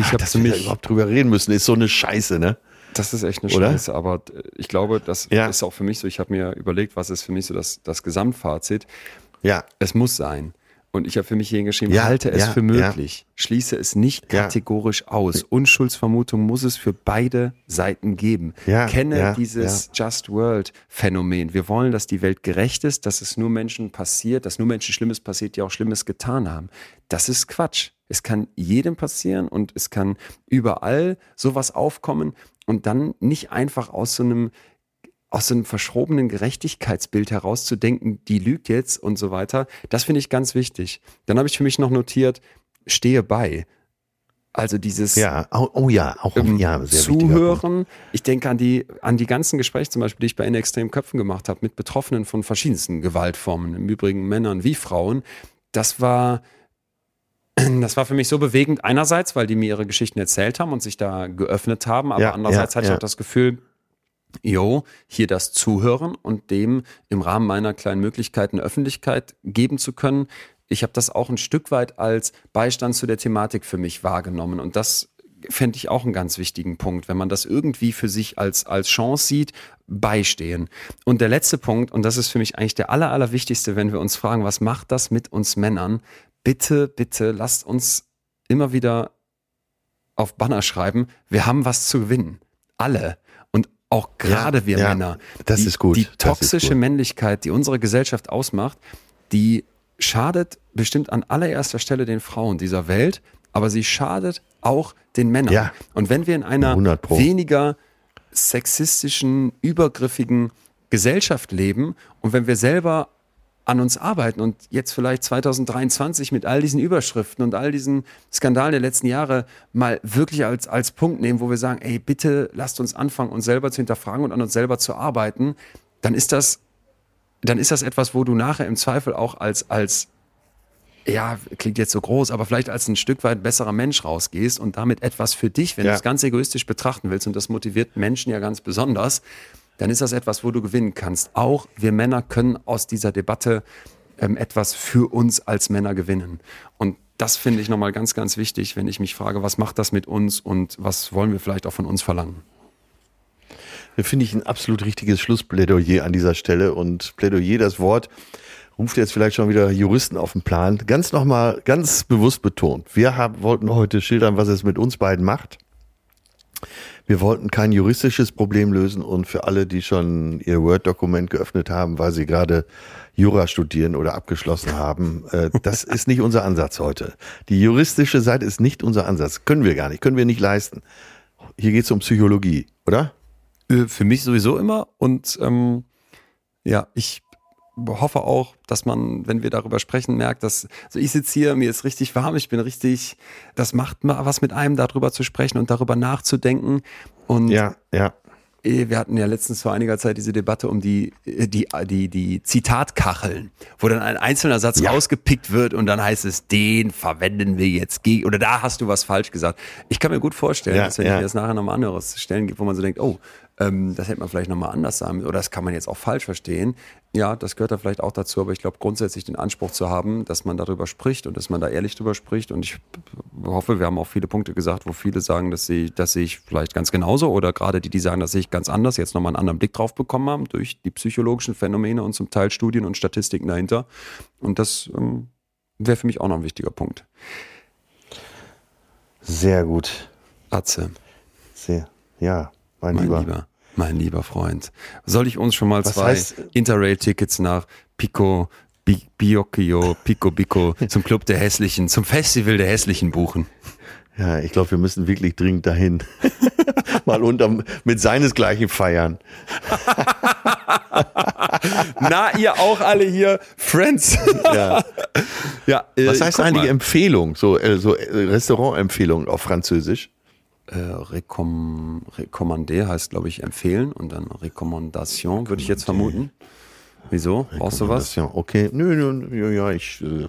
Ich habe dass für wir da mich überhaupt drüber reden müssen, ist so eine Scheiße, ne? Das ist echt eine Oder? Scheiße, aber äh, ich glaube, das Ja. ist auch für mich so. Ich habe mir überlegt, was ist für mich so das, das Gesamtfazit. Ja, Es muss sein. Und ich habe für mich hier hingeschrieben, Ja, halte es ja, für möglich. Schließe es nicht Ja. kategorisch aus. Unschuldsvermutung muss es für beide Seiten geben. Ja, Kenne ja, dieses Just World Phänomen. Wir wollen, dass die Welt gerecht ist, dass es nur Menschen passiert, dass nur Menschen Schlimmes passiert, die auch Schlimmes getan haben. Das ist Quatsch. Es kann jedem passieren und es kann überall sowas aufkommen und dann nicht einfach aus so einem aus so einem verschrobenen Gerechtigkeitsbild herauszudenken, die lügt jetzt und so weiter, das finde ich ganz wichtig. Dann habe ich für mich noch notiert, stehe bei. Also dieses ja, oh, oh ja, auch ähm, ja. Zuhören. Ich denke an die, an die ganzen Gespräche zum Beispiel, die ich bei In Extrem Köpfen gemacht habe, mit Betroffenen von verschiedensten Gewaltformen, im Übrigen Männern wie Frauen. Das war, das war für mich so bewegend. Einerseits, weil die mir ihre Geschichten erzählt haben und sich da geöffnet haben, aber Ja, andererseits ja, hatte ich ja. auch das Gefühl, jo, hier das Zuhören und dem im Rahmen meiner kleinen Möglichkeiten Öffentlichkeit geben zu können. Ich habe das auch ein Stück weit als Beistand zu der Thematik für mich wahrgenommen und das fände ich auch einen ganz wichtigen Punkt, wenn man das irgendwie für sich als, als Chance sieht, beistehen. Und der letzte Punkt, und das ist für mich eigentlich der aller, allerwichtigste, wenn wir uns fragen, was macht das mit uns Männern? Bitte, bitte lasst uns immer wieder auf Banner schreiben, wir haben was zu gewinnen. Alle. Und auch gerade Ja, wir ja, Männer. das die, ist gut, Die toxische gut. Männlichkeit, die unsere Gesellschaft ausmacht, die schadet bestimmt an allererster Stelle den Frauen dieser Welt, aber sie schadet auch den Männern. Ja. Und wenn wir in einer 100 Pro. weniger sexistischen, übergriffigen Gesellschaft leben und wenn wir selber an uns arbeiten und jetzt vielleicht 2023 mit all diesen Überschriften und all diesen Skandalen der letzten Jahre mal wirklich als, als Punkt nehmen, wo wir sagen, ey, bitte lasst uns anfangen, uns selber zu hinterfragen und an uns selber zu arbeiten, dann ist das, dann ist das etwas, wo du nachher im Zweifel auch als, als ja, klingt jetzt so groß, aber vielleicht als ein Stück weit besserer Mensch rausgehst und damit etwas für dich, wenn Ja. du es ganz egoistisch betrachten willst, und das motiviert Menschen ja ganz besonders, dann ist das etwas, wo du gewinnen kannst. Auch wir Männer können aus dieser Debatte ähm, etwas für uns als Männer gewinnen. Und das finde ich nochmal ganz, ganz wichtig, wenn ich mich frage, was macht das mit uns und was wollen wir vielleicht auch von uns verlangen? Das finde ich ein absolut richtiges Schlussplädoyer an dieser Stelle. Und Plädoyer, das Wort, ruft jetzt vielleicht schon wieder Juristen auf den Plan. Ganz nochmal, ganz bewusst betont. Wir haben, wollten heute schildern, was es mit uns beiden macht. Wir wollten kein juristisches Problem lösen und für alle, die schon ihr Word-Dokument geöffnet haben, weil sie gerade Jura studieren oder abgeschlossen haben, äh, das ist nicht unser Ansatz heute. Die juristische Seite ist nicht unser Ansatz. Können wir gar nicht, können wir nicht leisten. Hier geht es um Psychologie, oder? Äh, Für mich sowieso immer. Und ähm, ja, ich hoffe auch, dass man, wenn wir darüber sprechen, merkt, dass also ich sitze hier, mir ist richtig warm, ich bin richtig, das macht mal was mit einem, darüber zu sprechen und darüber nachzudenken. Und Ja, ja. Eh, Wir hatten ja letztens vor einiger Zeit diese Debatte um die, äh, die, die, die Zitatkacheln, wo dann ein einzelner Satz Ja. rausgepickt wird und dann heißt es, den verwenden wir jetzt gegen, oder da hast du was falsch gesagt. Ich kann mir gut vorstellen, Ja, dass wenn ja. ich mir das nachher nochmal andere Stellen gibt, wo man so denkt, oh, ähm, das hätte man vielleicht nochmal anders sagen müssen, oder das kann man jetzt auch falsch verstehen. Ja, das gehört da vielleicht auch dazu, aber ich glaube grundsätzlich den Anspruch zu haben, dass man darüber spricht und dass man da ehrlich drüber spricht und ich hoffe, wir haben auch viele Punkte gesagt, wo viele sagen, dass sie, dass sehe ich vielleicht ganz genauso oder gerade die, die sagen, das sehe ich ganz anders, jetzt nochmal einen anderen Blick drauf bekommen haben durch die psychologischen Phänomene und zum Teil Studien und Statistiken dahinter. Und das ähm, wäre für mich auch noch ein wichtiger Punkt. Sehr gut. Atze, Sehr. Ja, mein, mein Lieber. lieber. Mein lieber Freund. Soll ich uns schon mal Was zwei Interrail-Tickets nach Pico, Bi Biocchio, Pico Bico zum Club der Hässlichen, zum Festival der Hässlichen buchen? Ja, ich glaube, wir müssen wirklich dringend dahin. Mal unter mit seinesgleichen feiern. Na, ihr auch alle hier, Friends. Ja. ja, äh, Was heißt eigentlich mal. Empfehlung? So, äh, so äh, Restaurantempfehlung auf Französisch? Äh, Rekomm Rekommandé heißt, glaube ich, empfehlen und dann Rekommandation, würde ich jetzt vermuten. Wieso? Brauchst du was? Ja, okay. Nö, nö, ja, ja, ich, äh,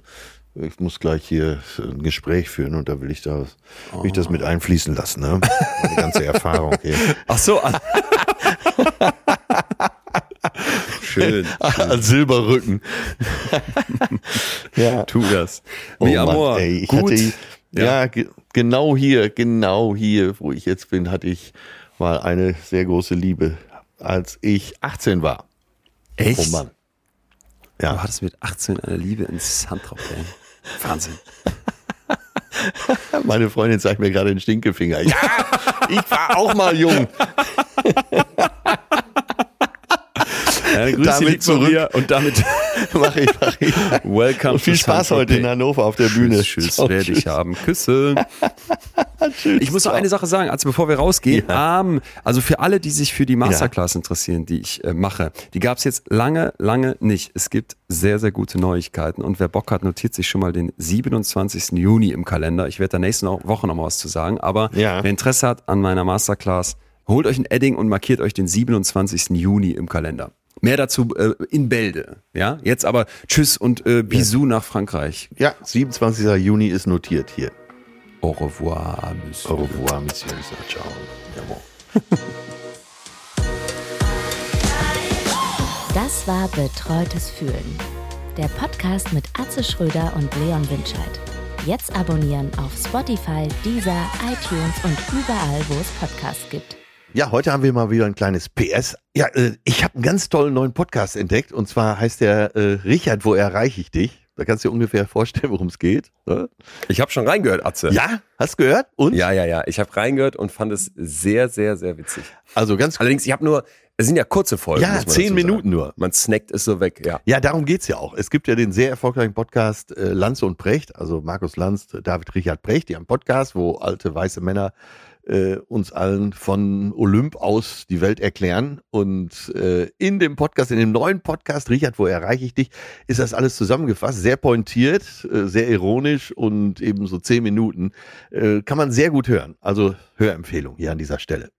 ich muss gleich hier ein Gespräch führen und da will ich das, will ich das mit einfließen lassen, ne? Meine ganze Erfahrung hier. Ach so. ah. Schön. An Silberrücken. ja. Tu das. Oh Mi Mann, amor. ey, ich Gut. hatte, ja, ge genau hier, genau hier, wo ich jetzt bin, hatte ich mal eine sehr große Liebe, als ich 18 war. Echt? Oh Mann. Du Ja, hattest mit 18 eine Liebe ins Handtrop, ey. Wahnsinn. meine Freundin zeigt mir gerade den Stinkefinger. Ja, ich war auch mal jung. Ja, Grüße Damit zurück. mir und damit Mach ich, mach ich. welcome Und viel Spaß heute in Hannover auf der Bühne. Tschüss, tschüss werde ich tschüss. haben. Küsse. Ich muss noch eine Sache sagen, also bevor wir rausgehen. Ähm, also für alle, die sich für die Masterclass interessieren, die ich äh, mache, die gab es jetzt lange, lange nicht. Es gibt sehr, sehr gute Neuigkeiten und wer Bock hat, notiert sich schon mal den 27. Juni im Kalender. Ich werde da nächste Woche noch mal was zu sagen, aber Ja. wer Interesse hat an meiner Masterclass, holt euch ein Edding und markiert euch den 27. Juni im Kalender. Mehr dazu äh, in Bälde. Ja, jetzt aber Tschüss und äh, Bisous nach Frankreich. Ja, 27. Juni ist notiert hier. Au revoir, Monsieur. Au revoir, Monsieur. Ciao. Jawohl. Das war Betreutes Fühlen. Der Podcast mit Atze Schröder und Leon Winscheid. Jetzt abonnieren auf Spotify, Deezer, iTunes und überall, wo es Podcasts gibt. Ja, heute haben wir mal wieder ein kleines PS. Ja, äh, ich habe einen ganz tollen neuen Podcast entdeckt und zwar heißt der äh, Richard, wo erreiche ich dich? Da kannst du dir ungefähr vorstellen, worum es geht. Ne? Ich habe schon reingehört, Atze. Ja, hast du gehört? Und? ja, ja. ja. Ich habe reingehört und fand es sehr, sehr, sehr witzig. Also ganz Allerdings, ich habe nur, es sind ja kurze Folgen. Ja, zehn Minuten nur. Man snackt es so weg, ja. Ja, darum geht's ja auch. Es gibt ja den sehr erfolgreichen Podcast äh, Lanz und Brecht, also Markus Lanz, David Richard Brecht, die haben einen Podcast, wo alte weiße Männer äh, uns allen von Olymp aus die Welt erklären. Und äh, in dem Podcast, in dem neuen Podcast, Richard, wo erreiche ich dich, ist das alles zusammengefasst, sehr pointiert, äh, sehr ironisch und eben so zehn Minuten. Äh, kann man sehr gut hören. Also Hörempfehlung hier an dieser Stelle.